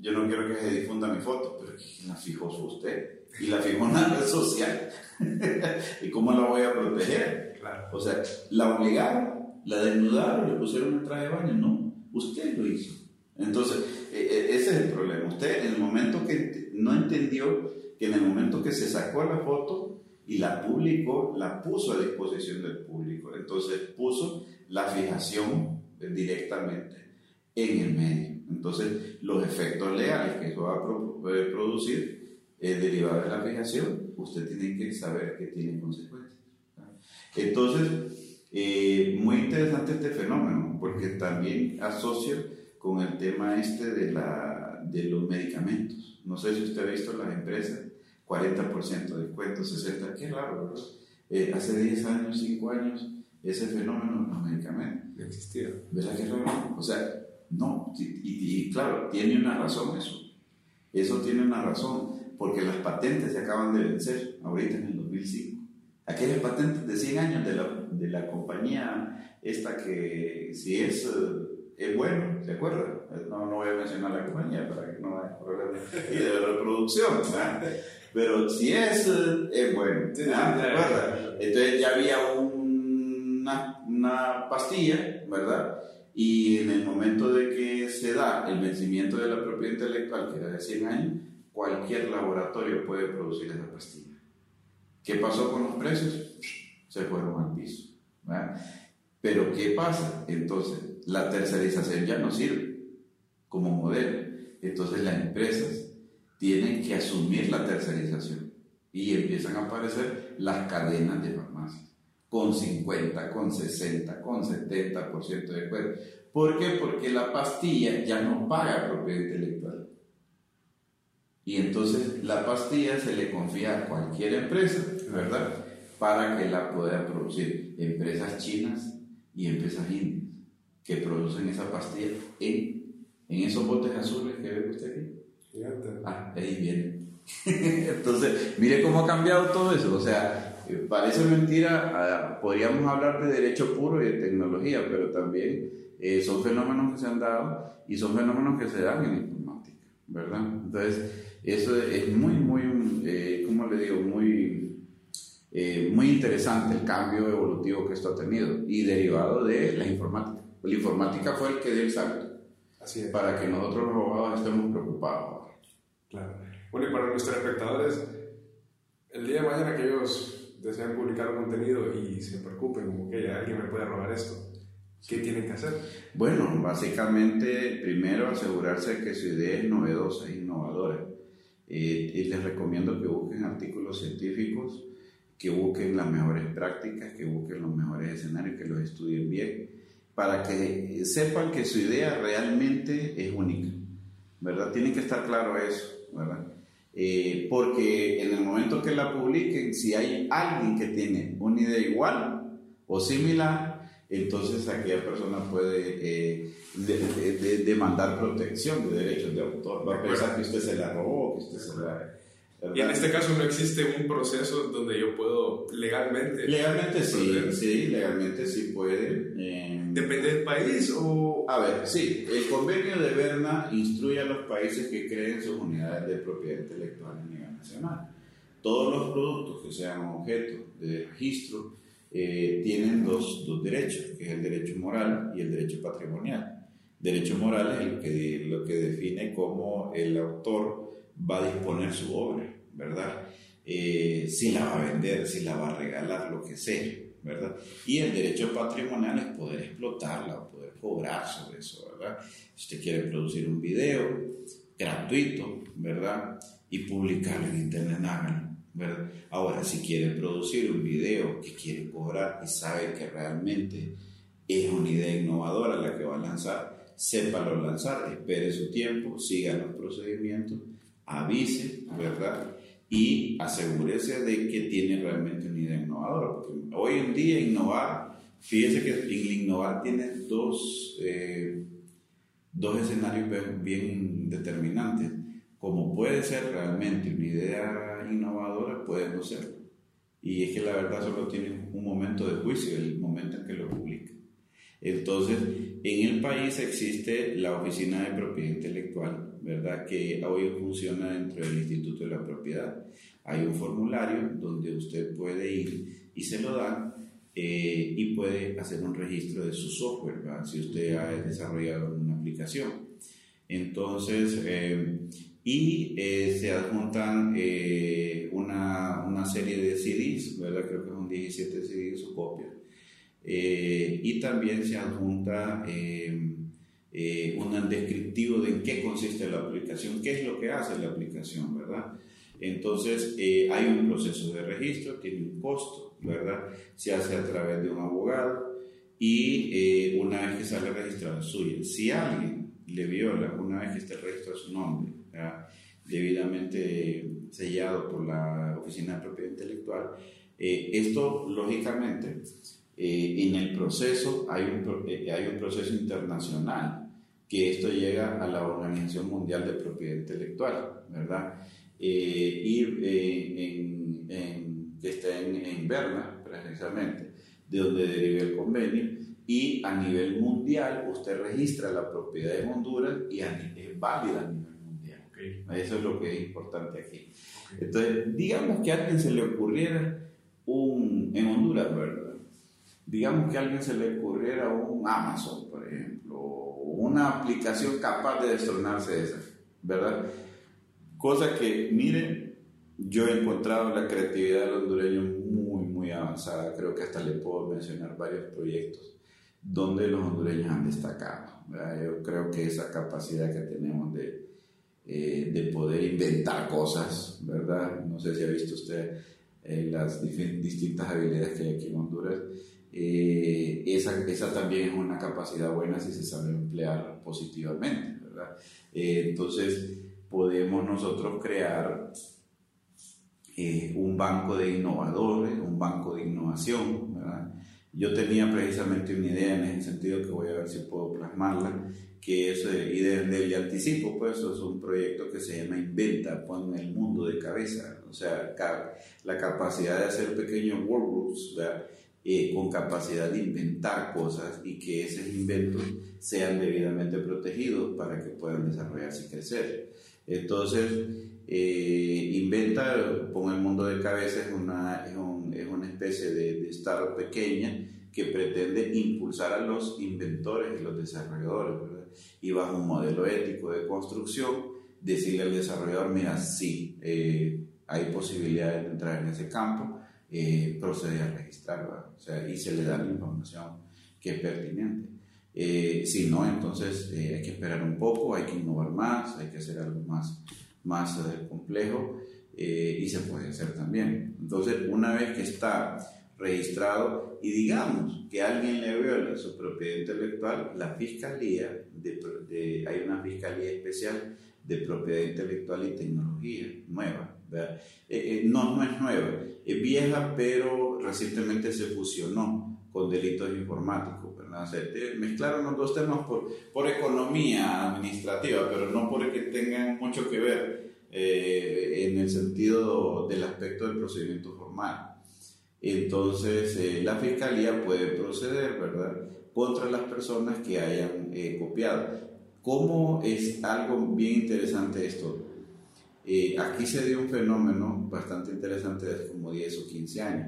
yo no quiero que se difunda mi foto, pero la fijó usted y la fijó en una red social. ¿Y cómo la voy a proteger? O sea, la obligaron, la desnudaron, le pusieron en traje de baño, no, usted lo hizo. Entonces, e, e, ese es el problema. Usted en el momento que no entendió que en el momento que se sacó la foto y la publicó, la puso a disposición del público. Entonces puso la fijación directamente en el medio. Entonces los efectos legales que eso va a producir eh, derivados de la fijación, usted tiene que saber que tiene consecuencias. Entonces, eh, muy interesante este fenómeno, porque también asocia con el tema este de, la, de los medicamentos. No sé si usted ha visto las empresas, 40% de descuento, 60%, qué raro, ¿verdad? Eh, hace 10 años, 5 años, ese fenómeno en los medicamentos. No existía. ¿Verdad que raro? O sea, no, y, claro, tiene una razón eso. Eso tiene una razón, porque las patentes se acaban de vencer ahorita en el 2005. Aquellas patentes de 100 años de la, de la compañía esta que si es eh, es bueno, ¿se acuerdan? No, no voy a mencionar la compañía para que no haya problemas y de reproducción, ¿verdad? Pero si es, eh, es bueno, ¿se acuerdan? Entonces ya había una, una pastilla, ¿verdad? Y en el momento de que se da el vencimiento de la propiedad intelectual, que era de 100 años, cualquier laboratorio puede producir esa pastilla. ¿Qué pasó con los precios? Se fueron al piso. ¿verdad? Pero ¿qué pasa? Entonces, la tercerización ya no sirve como modelo. Entonces las empresas tienen que asumir la tercerización y empiezan a aparecer las cadenas de farmacias con 50, con 60, con 70% de descuento. ¿Por qué? Porque la pastilla ya no paga propiedad intelectual. Y entonces la pastilla se le confía a cualquier empresa, ¿verdad? Para que la pueda producir. Empresas chinas y empresas indias que producen esa pastilla en, en esos botes azules que ve usted aquí. Ah, ahí viene. Entonces, mire cómo ha cambiado todo eso. O sea, eh, parece mentira, ah, podríamos hablar de derecho puro y de tecnología, pero también eh, son fenómenos que se han dado y son fenómenos que se dan en informática, ¿verdad? Entonces, eso es muy, muy, eh, ¿cómo le digo? Muy, eh, muy interesante el cambio evolutivo que esto ha tenido y derivado de la informática. La informática fue el que dio el salto. Así es. Para que nosotros los abogados estemos preocupados. Claro. Bueno, y para nuestros espectadores, el día de mañana que ellos desean publicar un contenido y se preocupen, como que alguien me puede robar esto, ¿qué tienen que hacer? Bueno, básicamente, primero asegurarse que su idea es novedosa e innovadora. Eh, y les recomiendo que busquen artículos científicos, que busquen las mejores prácticas, que busquen los mejores escenarios, que los estudien bien para que sepan que su idea realmente es única, ¿verdad? Tiene que estar claro eso, ¿verdad? Eh, porque en el momento que la publiquen, si hay alguien que tiene una idea igual o similar, entonces aquella persona puede eh, demandar protección de derechos de autor. Va a pensar que usted se la robó, que usted se la y en este caso no existe un proceso donde yo puedo legalmente... Legalmente sí, sí, legalmente sí puede. Eh, ¿Depende del país o...? A ver, sí, el convenio de Berna instruye a los países que creen sus unidades de propiedad intelectual a nivel nacional. Todos los productos que sean objeto de registro eh, tienen dos, dos, derechos, que es el derecho moral y el derecho patrimonial. Derecho moral es el que, lo que define cómo el autor va a disponer su obra, ¿verdad? Eh, si la va a vender, si la va a regalar, lo que sea, ¿verdad? Y el derecho patrimonial es poder explotarla o poder cobrar sobre eso, ¿verdad? Si usted quiere producir un video gratuito, ¿verdad? Y publicarlo en internet, háganlo, ¿verdad? Ahora, si quiere producir un video que quiere cobrar y sabe que realmente es una idea innovadora la que va a lanzar, sépalo lanzar, espere su tiempo, siga los procedimientos avise, ¿verdad? Y asegúrese de que tiene realmente una idea innovadora. Porque hoy en día innovar, fíjese que el innovar tiene dos, eh, dos escenarios bien determinantes. Como puede ser realmente una idea innovadora, puede no ser. Y es que la verdad solo tiene un momento de juicio, el momento en que lo publica. Entonces, en el país existe la Oficina de Propiedad Intelectual, ¿verdad? Que hoy funciona dentro del Instituto de la Propiedad. Hay un formulario donde usted puede ir y se lo dan eh, y puede hacer un registro de su software, ¿verdad? Si usted ha desarrollado una aplicación. Entonces, eh, y eh, se adjuntan una, una, serie de CDs, ¿verdad? Creo que son 17 CDs o copias eh, y también se adjunta eh, eh, un descriptivo de en qué consiste la aplicación, qué es lo que hace la aplicación, ¿verdad? Entonces, hay un proceso de registro, tiene un costo, ¿verdad? Se hace a través de un abogado y una vez que sale registrado suya, si alguien le viola, una vez que esté registrado su nombre, debidamente sellado por la Oficina de Propiedad Intelectual, esto lógicamente eh, en el proceso hay un, eh, hay un proceso internacional que esto llega a la Organización Mundial de Propiedad Intelectual, ¿verdad? Eh, y en, en, que está en, en Berna, precisamente, de donde deriva el convenio, y a nivel mundial usted registra la propiedad en Honduras y es válida a nivel mundial. Eso es lo que es importante aquí. Entonces, digamos que a alguien se le ocurriera un, en Honduras, ¿verdad? Digamos que a alguien se le ocurriera un Amazon, por ejemplo, una aplicación capaz de destronarse esa, ¿verdad? Cosa que, miren, yo he encontrado la creatividad del hondureño muy, muy avanzada. Creo que hasta le puedo mencionar varios proyectos donde los hondureños han destacado. Yo creo que esa capacidad que tenemos de, eh, de poder inventar cosas, ¿verdad? No sé si ha visto usted eh, las distintas habilidades que hay aquí en Honduras eh, esa, esa, también es una capacidad buena si se sabe emplear positivamente, ¿verdad? Eh, entonces, podemos nosotros crear eh, un banco de innovadores, un banco de innovación, ¿verdad? Yo tenía precisamente una idea en ese sentido que voy a ver si puedo plasmarla, que es, y desde el anticipo, pues es un proyecto que se llama Inventa, pon el mundo de cabeza, o sea, la capacidad de hacer pequeños workgroups, ¿verdad? Eh, con capacidad de inventar cosas y que esos inventos sean debidamente protegidos para que puedan desarrollarse y crecer. Entonces, eh, Inventa, el mundo de cabeza, es una, es, una especie de, de pequeña que pretende impulsar a los inventores y los desarrolladores, y bajo un modelo ético de construcción, decirle al desarrollador, mira, sí, eh, hay posibilidades de entrar en ese campo, eh, procede a registrar, o sea, y se le da la información que es pertinente. Eh, si no, entonces eh, hay que esperar un poco, hay que innovar más, hay que hacer algo más, más complejo y se puede hacer también. Entonces, una vez que está registrado y digamos que alguien le viola su propiedad intelectual, la fiscalía, de, hay una fiscalía especial de propiedad intelectual y tecnología nueva. Eh, eh, no, no es nueva, es vieja, pero recientemente se fusionó con delitos informáticos. ¿verdad? mezclaron los dos temas por, por economía administrativa, pero no porque tengan mucho que ver eh, en el sentido del aspecto del procedimiento formal. Entonces, eh, la fiscalía puede proceder, ¿verdad?, contra las personas que hayan eh, copiado. ¿Cómo es algo bien interesante esto? Aquí se dio un fenómeno bastante interesante hace como 10 o 15 años.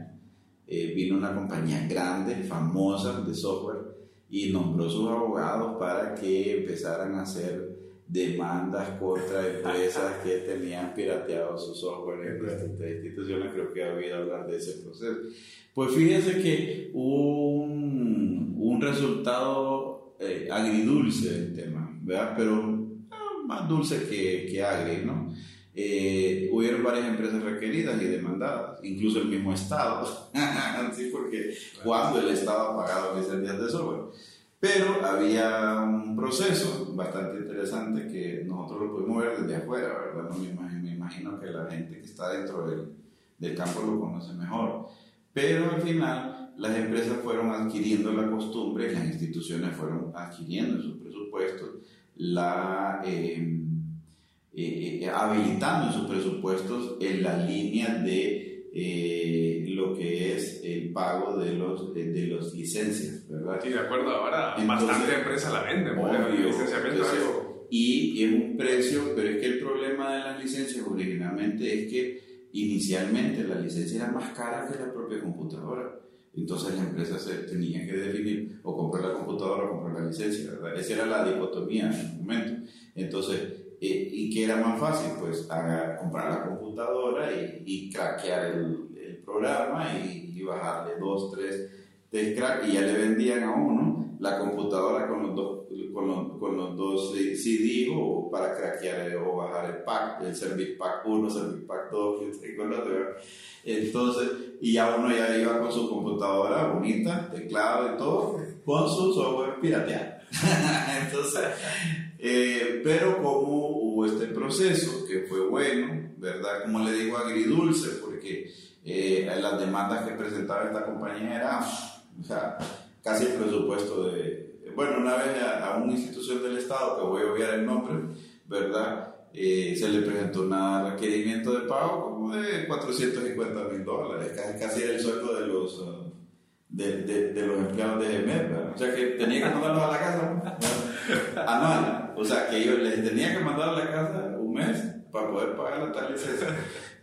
vino una compañía grande, famosa de software, y nombró sus abogados para que empezaran a hacer demandas contra empresas que tenían pirateado su software en distintas instituciones, creo que ha habido hablar de ese proceso. Pues fíjense que hubo un, un resultado eh, agridulce del tema, ¿verdad? Pero ah, más dulce que, que agri, ¿no? Eh, hubieron varias empresas requeridas y demandadas, incluso el mismo Estado, ¿sí? porque cuando el Estado ha pagado licencias de software. Pero había un proceso bastante interesante que nosotros lo pudimos ver desde afuera, ¿verdad? No me, imagino, me imagino que la gente que está dentro del, del campo lo conoce mejor. Pero al final las empresas fueron adquiriendo la costumbre, las instituciones fueron adquiriendo en sus presupuestos, la, eh, eh, eh, habilitando en sus presupuestos en la línea de eh, lo que es el pago de los de, de los licencias, ¿verdad? Sí, de acuerdo, ahora bastante empresa la vende, licenciamiento y es un precio, pero es que el problema de las licencias originalmente es que inicialmente la licencia era más cara que la propia computadora. Entonces la empresa se tenía que definir o comprar la computadora o comprar la licencia, ¿verdad? Esa era la dicotomía en ese momento. Entonces, eh, ¿Y qué era más fácil? Pues comprar la computadora y, y craquear el, el programa y, y, bajarle dos, tres test crack y ya le vendían a uno la computadora con los dos, con los, con los dos CD o para craquear o bajar el pack, el Service Pack 1, Service Pack 2, entonces, y ya uno ya iba con su computadora bonita, teclado y todo, con su software pirateado. entonces, eh, pero como hubo este proceso, que fue bueno, ¿verdad? Como le digo, agridulce, porque eh, las demandas que presentaba esta compañía eran o sea, casi el presupuesto de... Bueno, una vez a, una institución del Estado, que voy a obviar el nombre, ¿verdad? Eh, se le presentó un requerimiento de pago como de 450 mil dólares, casi, casi el sueldo de los... De, de, los empleados de ¿verdad? o sea que tenía que mandarlos a la casa anual, o sea que yo les tenía que mandar a la casa un mes para poder pagar la licencia.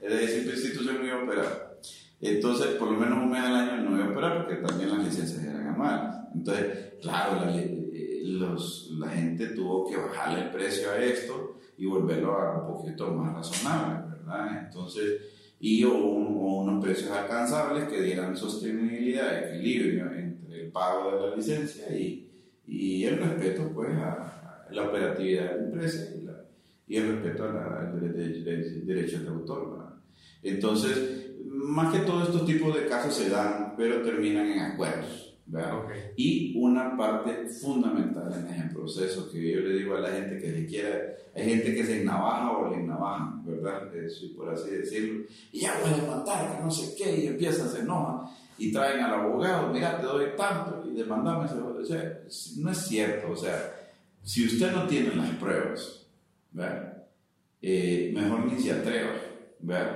Es decir, institución no iba a operar. Entonces, por lo menos un mes al año no iba a operar porque también las licencias eran anuales. Entonces, claro, la, eh, los, la gente tuvo que bajarle el precio a esto y volverlo a un poquito más razonable, ¿verdad? Entonces, y o, unos precios alcanzables que dieran sostenibilidad, equilibrio entre el pago de la licencia y, y el respeto pues a, la operatividad de la empresa y, la, y el respeto a los derechos de autor. Entonces, más que todo estos tipos de casos se dan, pero terminan en acuerdos. Y una parte fundamental en ese proceso que yo le digo a la gente que le quiera, hay gente que se navaja o le navaja, ¿verdad? Eso, por así decirlo. Y ya voy a demandar, que no sé qué, y empiezan, se enojan y traen al abogado, mira, te doy tanto y demandame. O sea, no es cierto, o sea, si usted no tiene las pruebas, eh, mejor ni se atreva.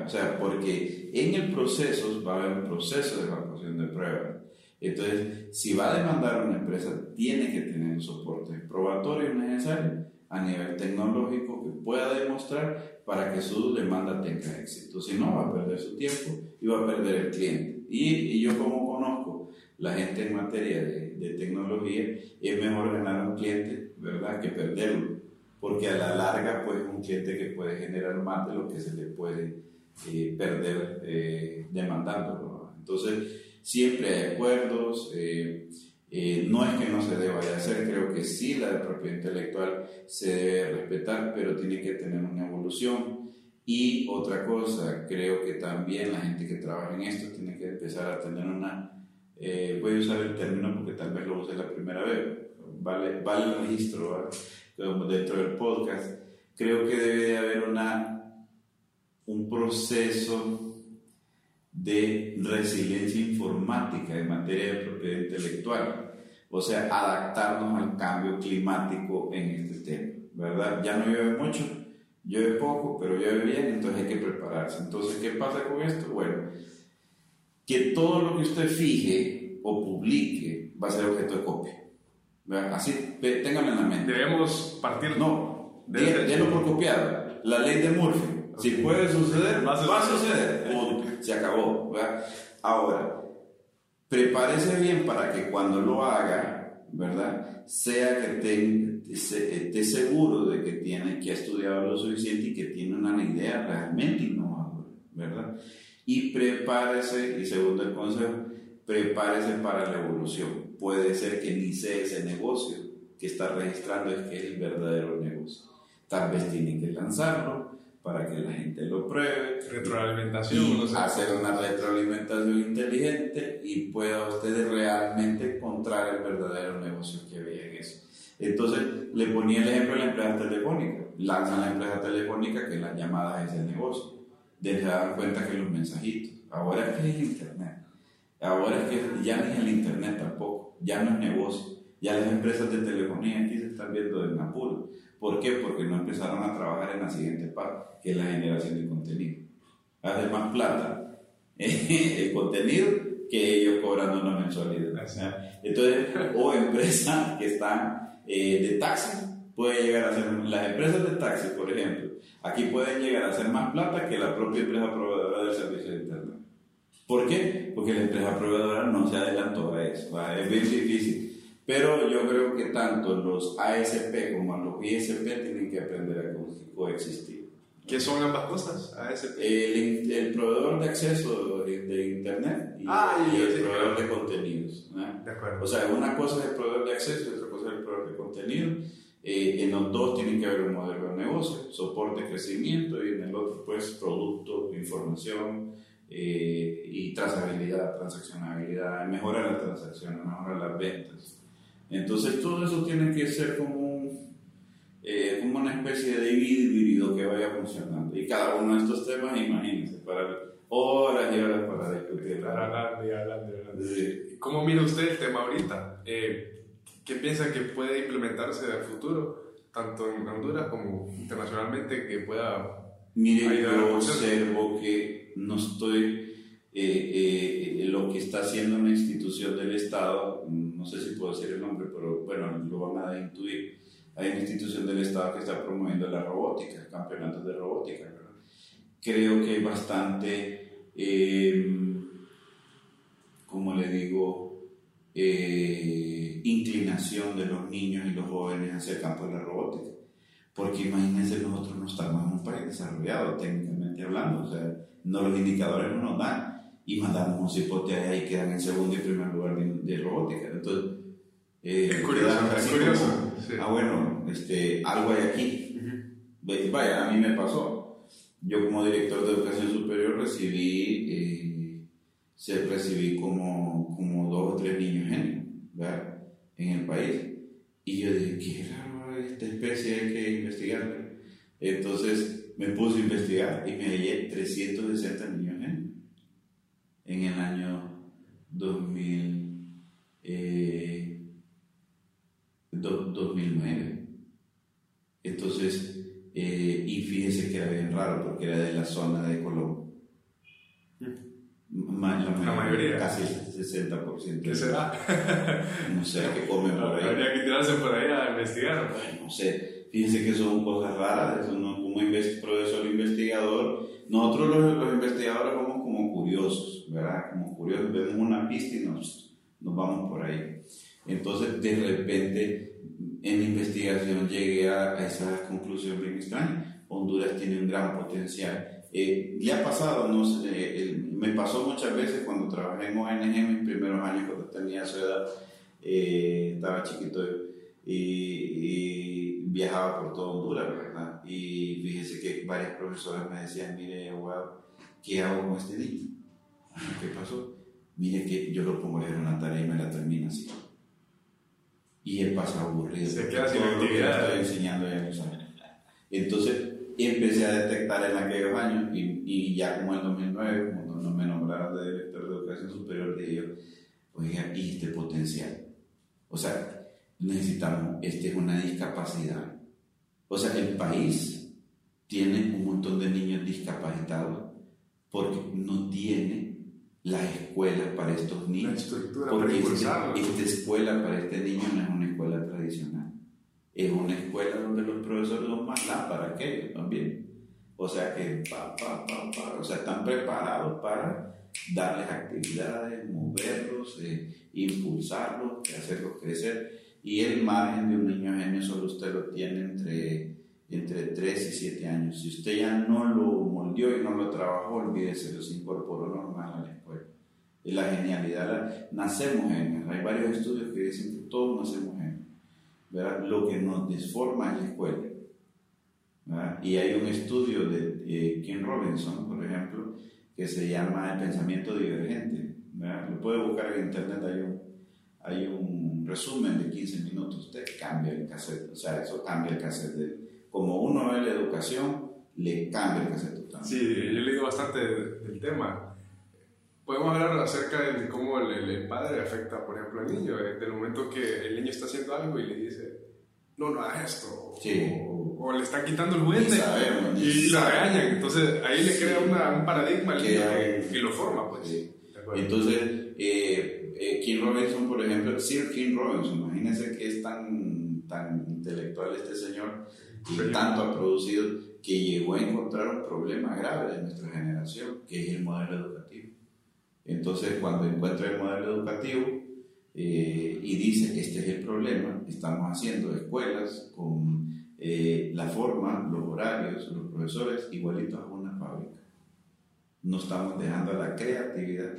O sea, porque en el proceso va a haber un proceso de evaluación de pruebas. Entonces, si va a demandar una empresa, tiene que tener un soporte probatorio necesario a nivel tecnológico que pueda demostrar para que su demanda tenga éxito. Si no, va a perder su tiempo y va a perder el cliente. Y, y yo como conozco la gente en materia de, de, tecnología, es mejor ganar un cliente, ¿verdad?, que perderlo. Porque a la larga, pues, un cliente que puede generar más de lo que se le puede eh, perder eh, demandándolo. Entonces, siempre hay acuerdos. Eh, eh, no es que no se deba de hacer, creo que sí la de propiedad intelectual se debe respetar, pero tiene que tener una evolución Y otra cosa, creo que también la gente que trabaja en esto tiene que empezar a tener una, eh, voy a usar el término porque tal vez lo use la primera vez, vale, vale el registro dentro del podcast, creo que debe de haber una, un proceso de resiliencia informática en materia de propiedad intelectual, o sea, adaptarnos al cambio climático en este tema, ¿verdad? Ya no llueve mucho, llueve poco, pero llueve bien, entonces hay que prepararse. Entonces, ¿qué pasa con esto? Bueno, que todo lo que usted fije o publique va a ser objeto de copia. ¿verdad? Así, ténganlo en la mente. Debemos partir. No, délo por copiado. La ley de Murphy. Si puede suceder, va a suceder. Se acabó. ¿verdad? Ahora, prepárese bien para que cuando lo haga, ¿verdad? Sea que esté seguro de que tiene que ha estudiado lo suficiente y que tiene una idea realmente innovadora, ¿verdad? Y prepárese, y segundo el consejo, prepárese para la evolución. Puede ser que ni sea ese negocio que está registrando es que es el verdadero negocio. Tal vez tiene que lanzarlo, para que la gente lo pruebe. Retroalimentación. Y hacer una retroalimentación inteligente y pueda usted realmente encontrar el verdadero negocio que había en eso. Entonces, le ponía el ejemplo de la empresa telefónica. Lanzan la empresa telefónica que las llamadas es el negocio. Desde dan cuenta que los mensajitos. Ahora es que es Internet. Ahora es que ya no es el Internet tampoco. Ya no es negocio. Ya las empresas de telefonía aquí se están viendo en apuro. ¿Por qué? Porque no empezaron a trabajar en la siguiente parte, que es la generación de contenido. Hace más plata el contenido que ellos cobrando una mensualidad. Entonces, o empresas que están eh, de taxi, pueden llegar a ser, las empresas de taxi, por ejemplo, aquí pueden llegar a hacer más plata que la propia empresa proveedora del servicio de Internet. ¿Por qué? Porque la empresa proveedora no se adelantó a eso. Es bien difícil pero yo creo que tanto los ASP como los ISP tienen que aprender a coexistir. ¿Qué son ambas cosas? ASP. El, el proveedor de acceso de, Internet y, ah, el proveedor de contenidos. De acuerdo. O sea, una cosa es el proveedor de acceso y otra es el proveedor de contenido. Eh, en los dos tienen que haber un modelo de negocio, soporte, crecimiento y en el otro, pues, producto, información eh, y trazabilidad, transaccionabilidad, mejora la transacción, mejora las ventas. Entonces todo eso tiene que ser como, eh, como una especie de híbrido que vaya funcionando. Y cada uno de estos temas, imagínense, para horas y horas para discutir. Hablando y hablando. ¿Cómo mira usted el tema ahorita? Eh, ¿Qué piensa que puede implementarse en el futuro, tanto en Honduras como internacionalmente, que pueda... Mire, yo observo que no estoy eh, eh, lo que está haciendo una institución del Estado, no sé si puedo decir el nombre, pero bueno, lo van a intuir. Hay una institución del Estado que está promoviendo la robótica, campeonatos de robótica. Creo que hay bastante, em, como le digo, eh, inclinación de los niños y los jóvenes hacia el campo de la robótica. Porque imagínense, nosotros no estamos en un país desarrollado, técnicamente hablando, o sea, no los indicadores no nos dan y mandamos un cipote ahí y quedan en segundo y primer lugar de, robótica. Entonces, eh, es curioso, es curioso. Ah, bueno, este, algo hay aquí. Vaya, a mí me pasó. Yo como director de educación superior recibí, eh, se recibí como, como dos o tres niños ¿verdad? En el país. Y yo dije, qué raro, esta especie hay que investigarla. Entonces me puse a investigar y me hallé 360 niños en el año 2000, 2009. Eh, Entonces, eh, y fíjese que era bien raro porque era de la zona de Colombia. la, mayoría, Casi 60%. ¿Qué será? No sé qué comen por ahí. Habría que tirarse por ahí a investigar. no sé. Fíjense que son cosas raras. Eso no, como profesor investigador, nosotros los, los investigadores somos como curiosos ¿verdad? Como curiosos, vemos una pista y nos, nos vamos por ahí. Entonces, de repente, en investigación llegué a, esa conclusión bien extraña. Honduras tiene un gran potencial. Eh, le ha pasado, no sé, me pasó muchas veces cuando trabajé en ONG en mis primeros años, cuando tenía su edad, eh, estaba chiquito, y, y viajaba por todo Honduras, ¿verdad? Y fíjese que varias profesoras me decían, mire, wow, ¿qué hago con este niño? ¿Qué pasó? Mire que yo lo pongo a leer una tarea y me la termina así. Y él pasa aburrido. Se queda sin actividad. Estoy enseñando ya no sabe. Entonces empecé a detectar en aquellos años y, y ya como en 2009, cuando me nombraron de director de educación superior, dije yo, oiga, ¿y este potencial? O sea, necesitamos, esta es una discapacidad. O sea, el país tiene un montón de niños discapacitados porque no tiene la escuela para estos niños. La estructura porque para este- esta escuela para este niño no es una escuela tradicional. Es una escuela donde los profesores son más lámparas que también. O sea que pa, pa, pa, pa, o sea, están preparados para darles actividades, moverlos, eh, impulsarlos, hacerlos crecer. Y el margen de un niño genio solo usted lo tiene entre, entre 3 y 7 años. Si usted ya no lo moldeó y no lo trabajó, olvídese, los incorporó normal a la escuela. Y la genialidad, la- nacemos genios. Hay varios estudios que dicen que todos nacemos genios. ¿Verdad? Lo que nos desforma es la escuela. ¿verdad? Y hay un estudio de eh, Ken Robinson, por ejemplo, que se llama El pensamiento divergente. ¿verdad? Lo puede buscar en internet, hay un, hay un resumen de 15 minutos, usted cambia el cassette, o sea, eso cambia el cassette. de- como uno ve la educación, le cambia el cassette. Sí, yo leído bastante de- del tema. Podemos hablar acerca de cómo el, el- padre afecta, por ejemplo, al niño, eh, del momento que el niño está haciendo algo y le dice, no, no hagas esto, Sí. o, o le están quitando el juguete y sabemos. regañan. Entonces ahí le Sí. crea una- un paradigma al Que niño que, lo forma, pues. Sí. Entonces, eh, eh, King Robinson, por ejemplo, Sir King Robinson, imagínense que es tan, tan intelectual este señor y Sí. tanto ha producido que llegó a encontrar un problema grave de nuestra generación, que es el modelo educativo. Entonces, cuando encuentra el modelo educativo eh, y dice que este es el problema, estamos haciendo escuelas con eh, la forma, los horarios, los profesores igualitos a una fábrica. No estamos dejando la creatividad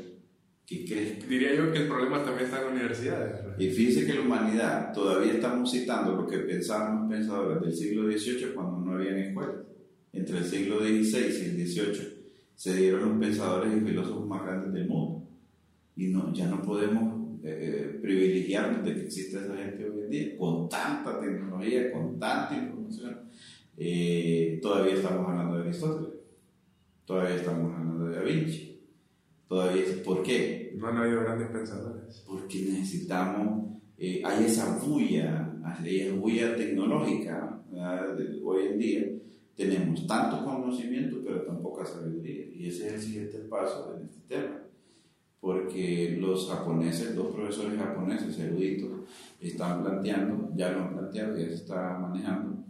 que crezca. Diría yo que el problema también está en las universidades. Y fíjense que la humanidad todavía estamos citando lo que pensaban los pensadores del siglo XVIII cuando no había escuelas. Entre el siglo XVI y el XVIII se dieron los pensadores y filósofos más grandes del mundo. Y no, ya no podemos eh, privilegiarnos de que exista esa gente hoy en día, con tanta tecnología, con tanta información. Eh, todavía estamos hablando de Aristóteles, todavía estamos hablando de Da Vinci. Todavía, ¿Por qué? No han habido grandes pensadores. porque necesitamos, eh, hay esa bulla, hay esa bulla tecnológica hoy en día. Tenemos tanto conocimiento, pero tan poca sabiduría. Y ese es el siguiente paso en este tema. Porque los japoneses, dos profesores japoneses eruditos, están planteando, ya lo han planteado, ya se está manejando,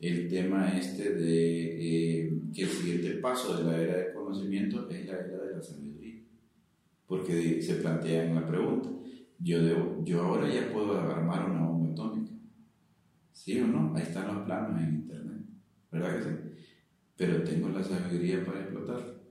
el tema este de eh, que el siguiente paso de la era del conocimiento es la era de la sabiduría porque se plantea en la pregunta, yo, debo, yo ahora ya puedo armar una bomba atómica, ¿sí o no? Ahí están los planos en internet, ¿verdad que sí? Pero tengo la sabiduría para explotar.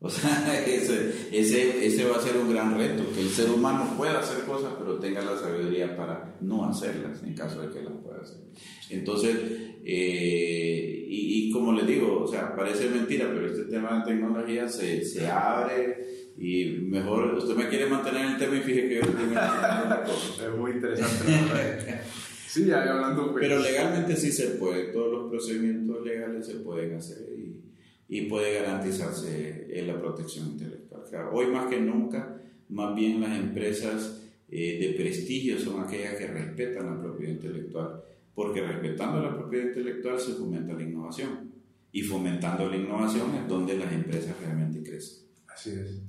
O sea, ese, ese, ese va a ser un gran reto, que el ser humano pueda hacer cosas, pero tenga la sabiduría para no hacerlas, en caso de que las pueda hacer. Entonces, eh, y, y como les digo, o sea, parece mentira, pero este tema de tecnología se, se abre y mejor, usted me quiere mantener en el tema y fíjese que yo estoy mencionando otra cosa. Es muy interesante. sí, ya hablando. pues, Pero legalmente sí se puede, todos los procedimientos legales se pueden hacer y, y puede garantizarse la protección intelectual. Claro, hoy más que nunca, más bien las empresas eh, de prestigio son aquellas que respetan la propiedad intelectual, porque respetando la propiedad intelectual se fomenta la innovación y fomentando la innovación es donde las empresas realmente crecen. Así es.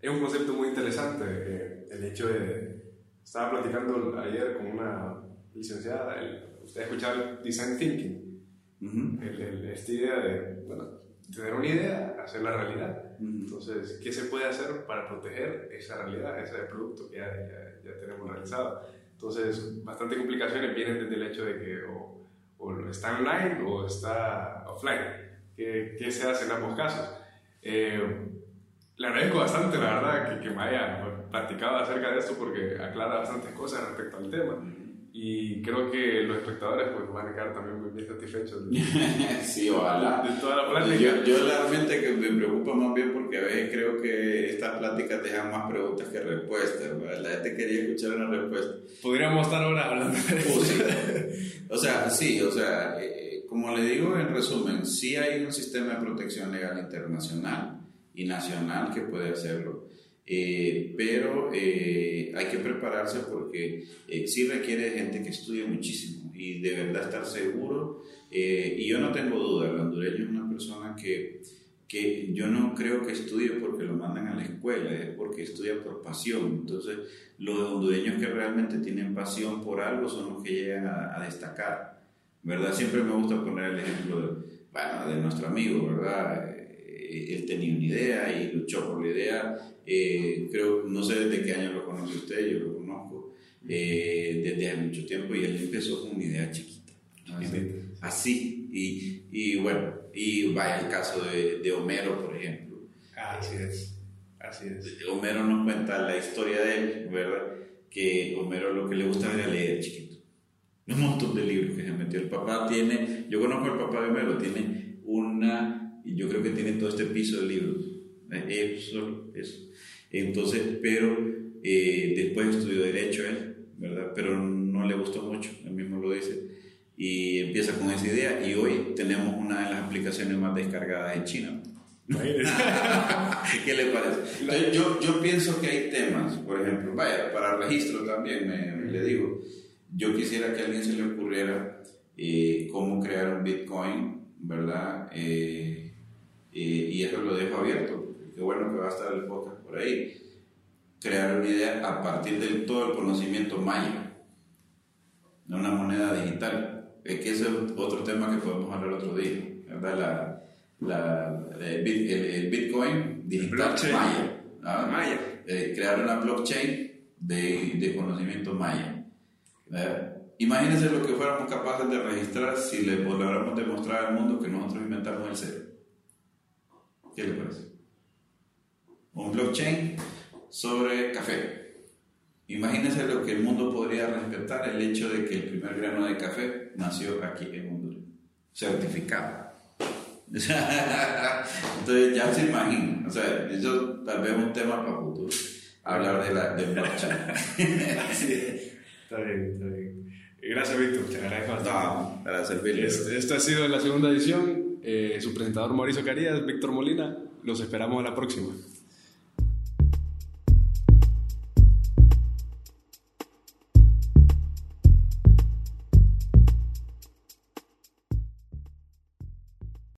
Es un concepto muy interesante eh, el hecho de... Estaba platicando ayer con una licenciada, el- usted ha escuchado el design thinking, Ujú, el, el- esta idea de, bueno, tener una idea, hacerla realidad. ujú. Entonces, ¿qué se puede hacer para proteger esa realidad, ese producto que ya, ya, ya tenemos realizado? Entonces, bastante complicaciones vienen desde el hecho de que o, o está online o está offline. ¿Qué, qué se hace en ambos casos? Eh, le agradezco bastante, la verdad, que, que me haya platicado acerca de esto porque aclara bastantes cosas respecto al tema. Y creo que los espectadores pues, van a quedar también muy bien satisfechos. De, sí, ojalá. De toda la plática. Yo, yo realmente que me preocupa más bien porque a veces creo que estas pláticas dejan más preguntas que respuestas. La gente quería escuchar una respuesta. Podríamos estar ahora hablando de eso. sí. O sea, sí, o sea, eh, como le digo en resumen, sí hay un sistema de protección legal internacional y nacional que puede hacerlo eh, pero eh, hay que prepararse porque eh, sí requiere gente que estudie muchísimo y de verdad estar seguro. y yo no tengo duda, el hondureño es una persona que, que yo no creo que estudie porque lo mandan a la escuela, es porque estudia por pasión. Entonces, los hondureños que realmente tienen pasión por algo son los que llegan a, destacar. ¿Verdad? Siempre me gusta poner el ejemplo de, bueno, de nuestro amigo, ¿verdad? él tenía una idea y luchó por la idea. Eh, creo, no sé desde qué año lo conoce usted, yo lo conozco eh, desde hace mucho tiempo y él empezó con una idea chiquita. Así, y, y, bueno, y vaya el caso de, de Homero, por ejemplo. así es, así es. Homero nos cuenta la historia de él, ¿verdad? Que Homero lo que le gusta era leer chiquito. Un montón de libros que se metió. El papá tiene, yo conozco al papá de Homero, tiene una y yo creo que tiene todo este piso de libros. Eh, eso, eso. Entonces, pero eh, después estudió Derecho él, ¿verdad? Pero no le gustó mucho, él mismo lo dice. Y empieza con esa idea y hoy tenemos una de las aplicaciones más descargadas en China. ¿Qué le parece? yo, yo pienso que hay temas, por ejemplo, vaya, para registro también, me, le digo, yo quisiera que a alguien se le ocurriera eh, cómo crear un Bitcoin, ¿verdad? Eh, y eso lo dejo abierto. Qué bueno que va a estar el podcast por ahí. Crear una idea a partir de todo el conocimiento maya, de una moneda digital. Es que ese es otro tema que podemos hablar otro día, ¿verdad? La, el, Bitcoin digital maya. maya. Eh, crear una blockchain de, de conocimiento maya. Imagínense lo que fuéramos capaces de registrar si le lográramos demostrar al mundo que nosotros inventamos el cero. ¿Qué le parece? Un blockchain sobre café. Imagínense lo que el mundo podría respetar el hecho de que el primer grano de café nació aquí en Honduras. Certificado. Entonces ya se imagina. O sea, eso tal vez es un tema para futuro. Hablar de la del blockchain. está bien, está bien. Gracias, Víctor. Te agradezco bastante. para servirle. Esta ha sido la segunda edición. Eh, su presentador Mauricio Carías, Víctor Molina. Los esperamos a la próxima.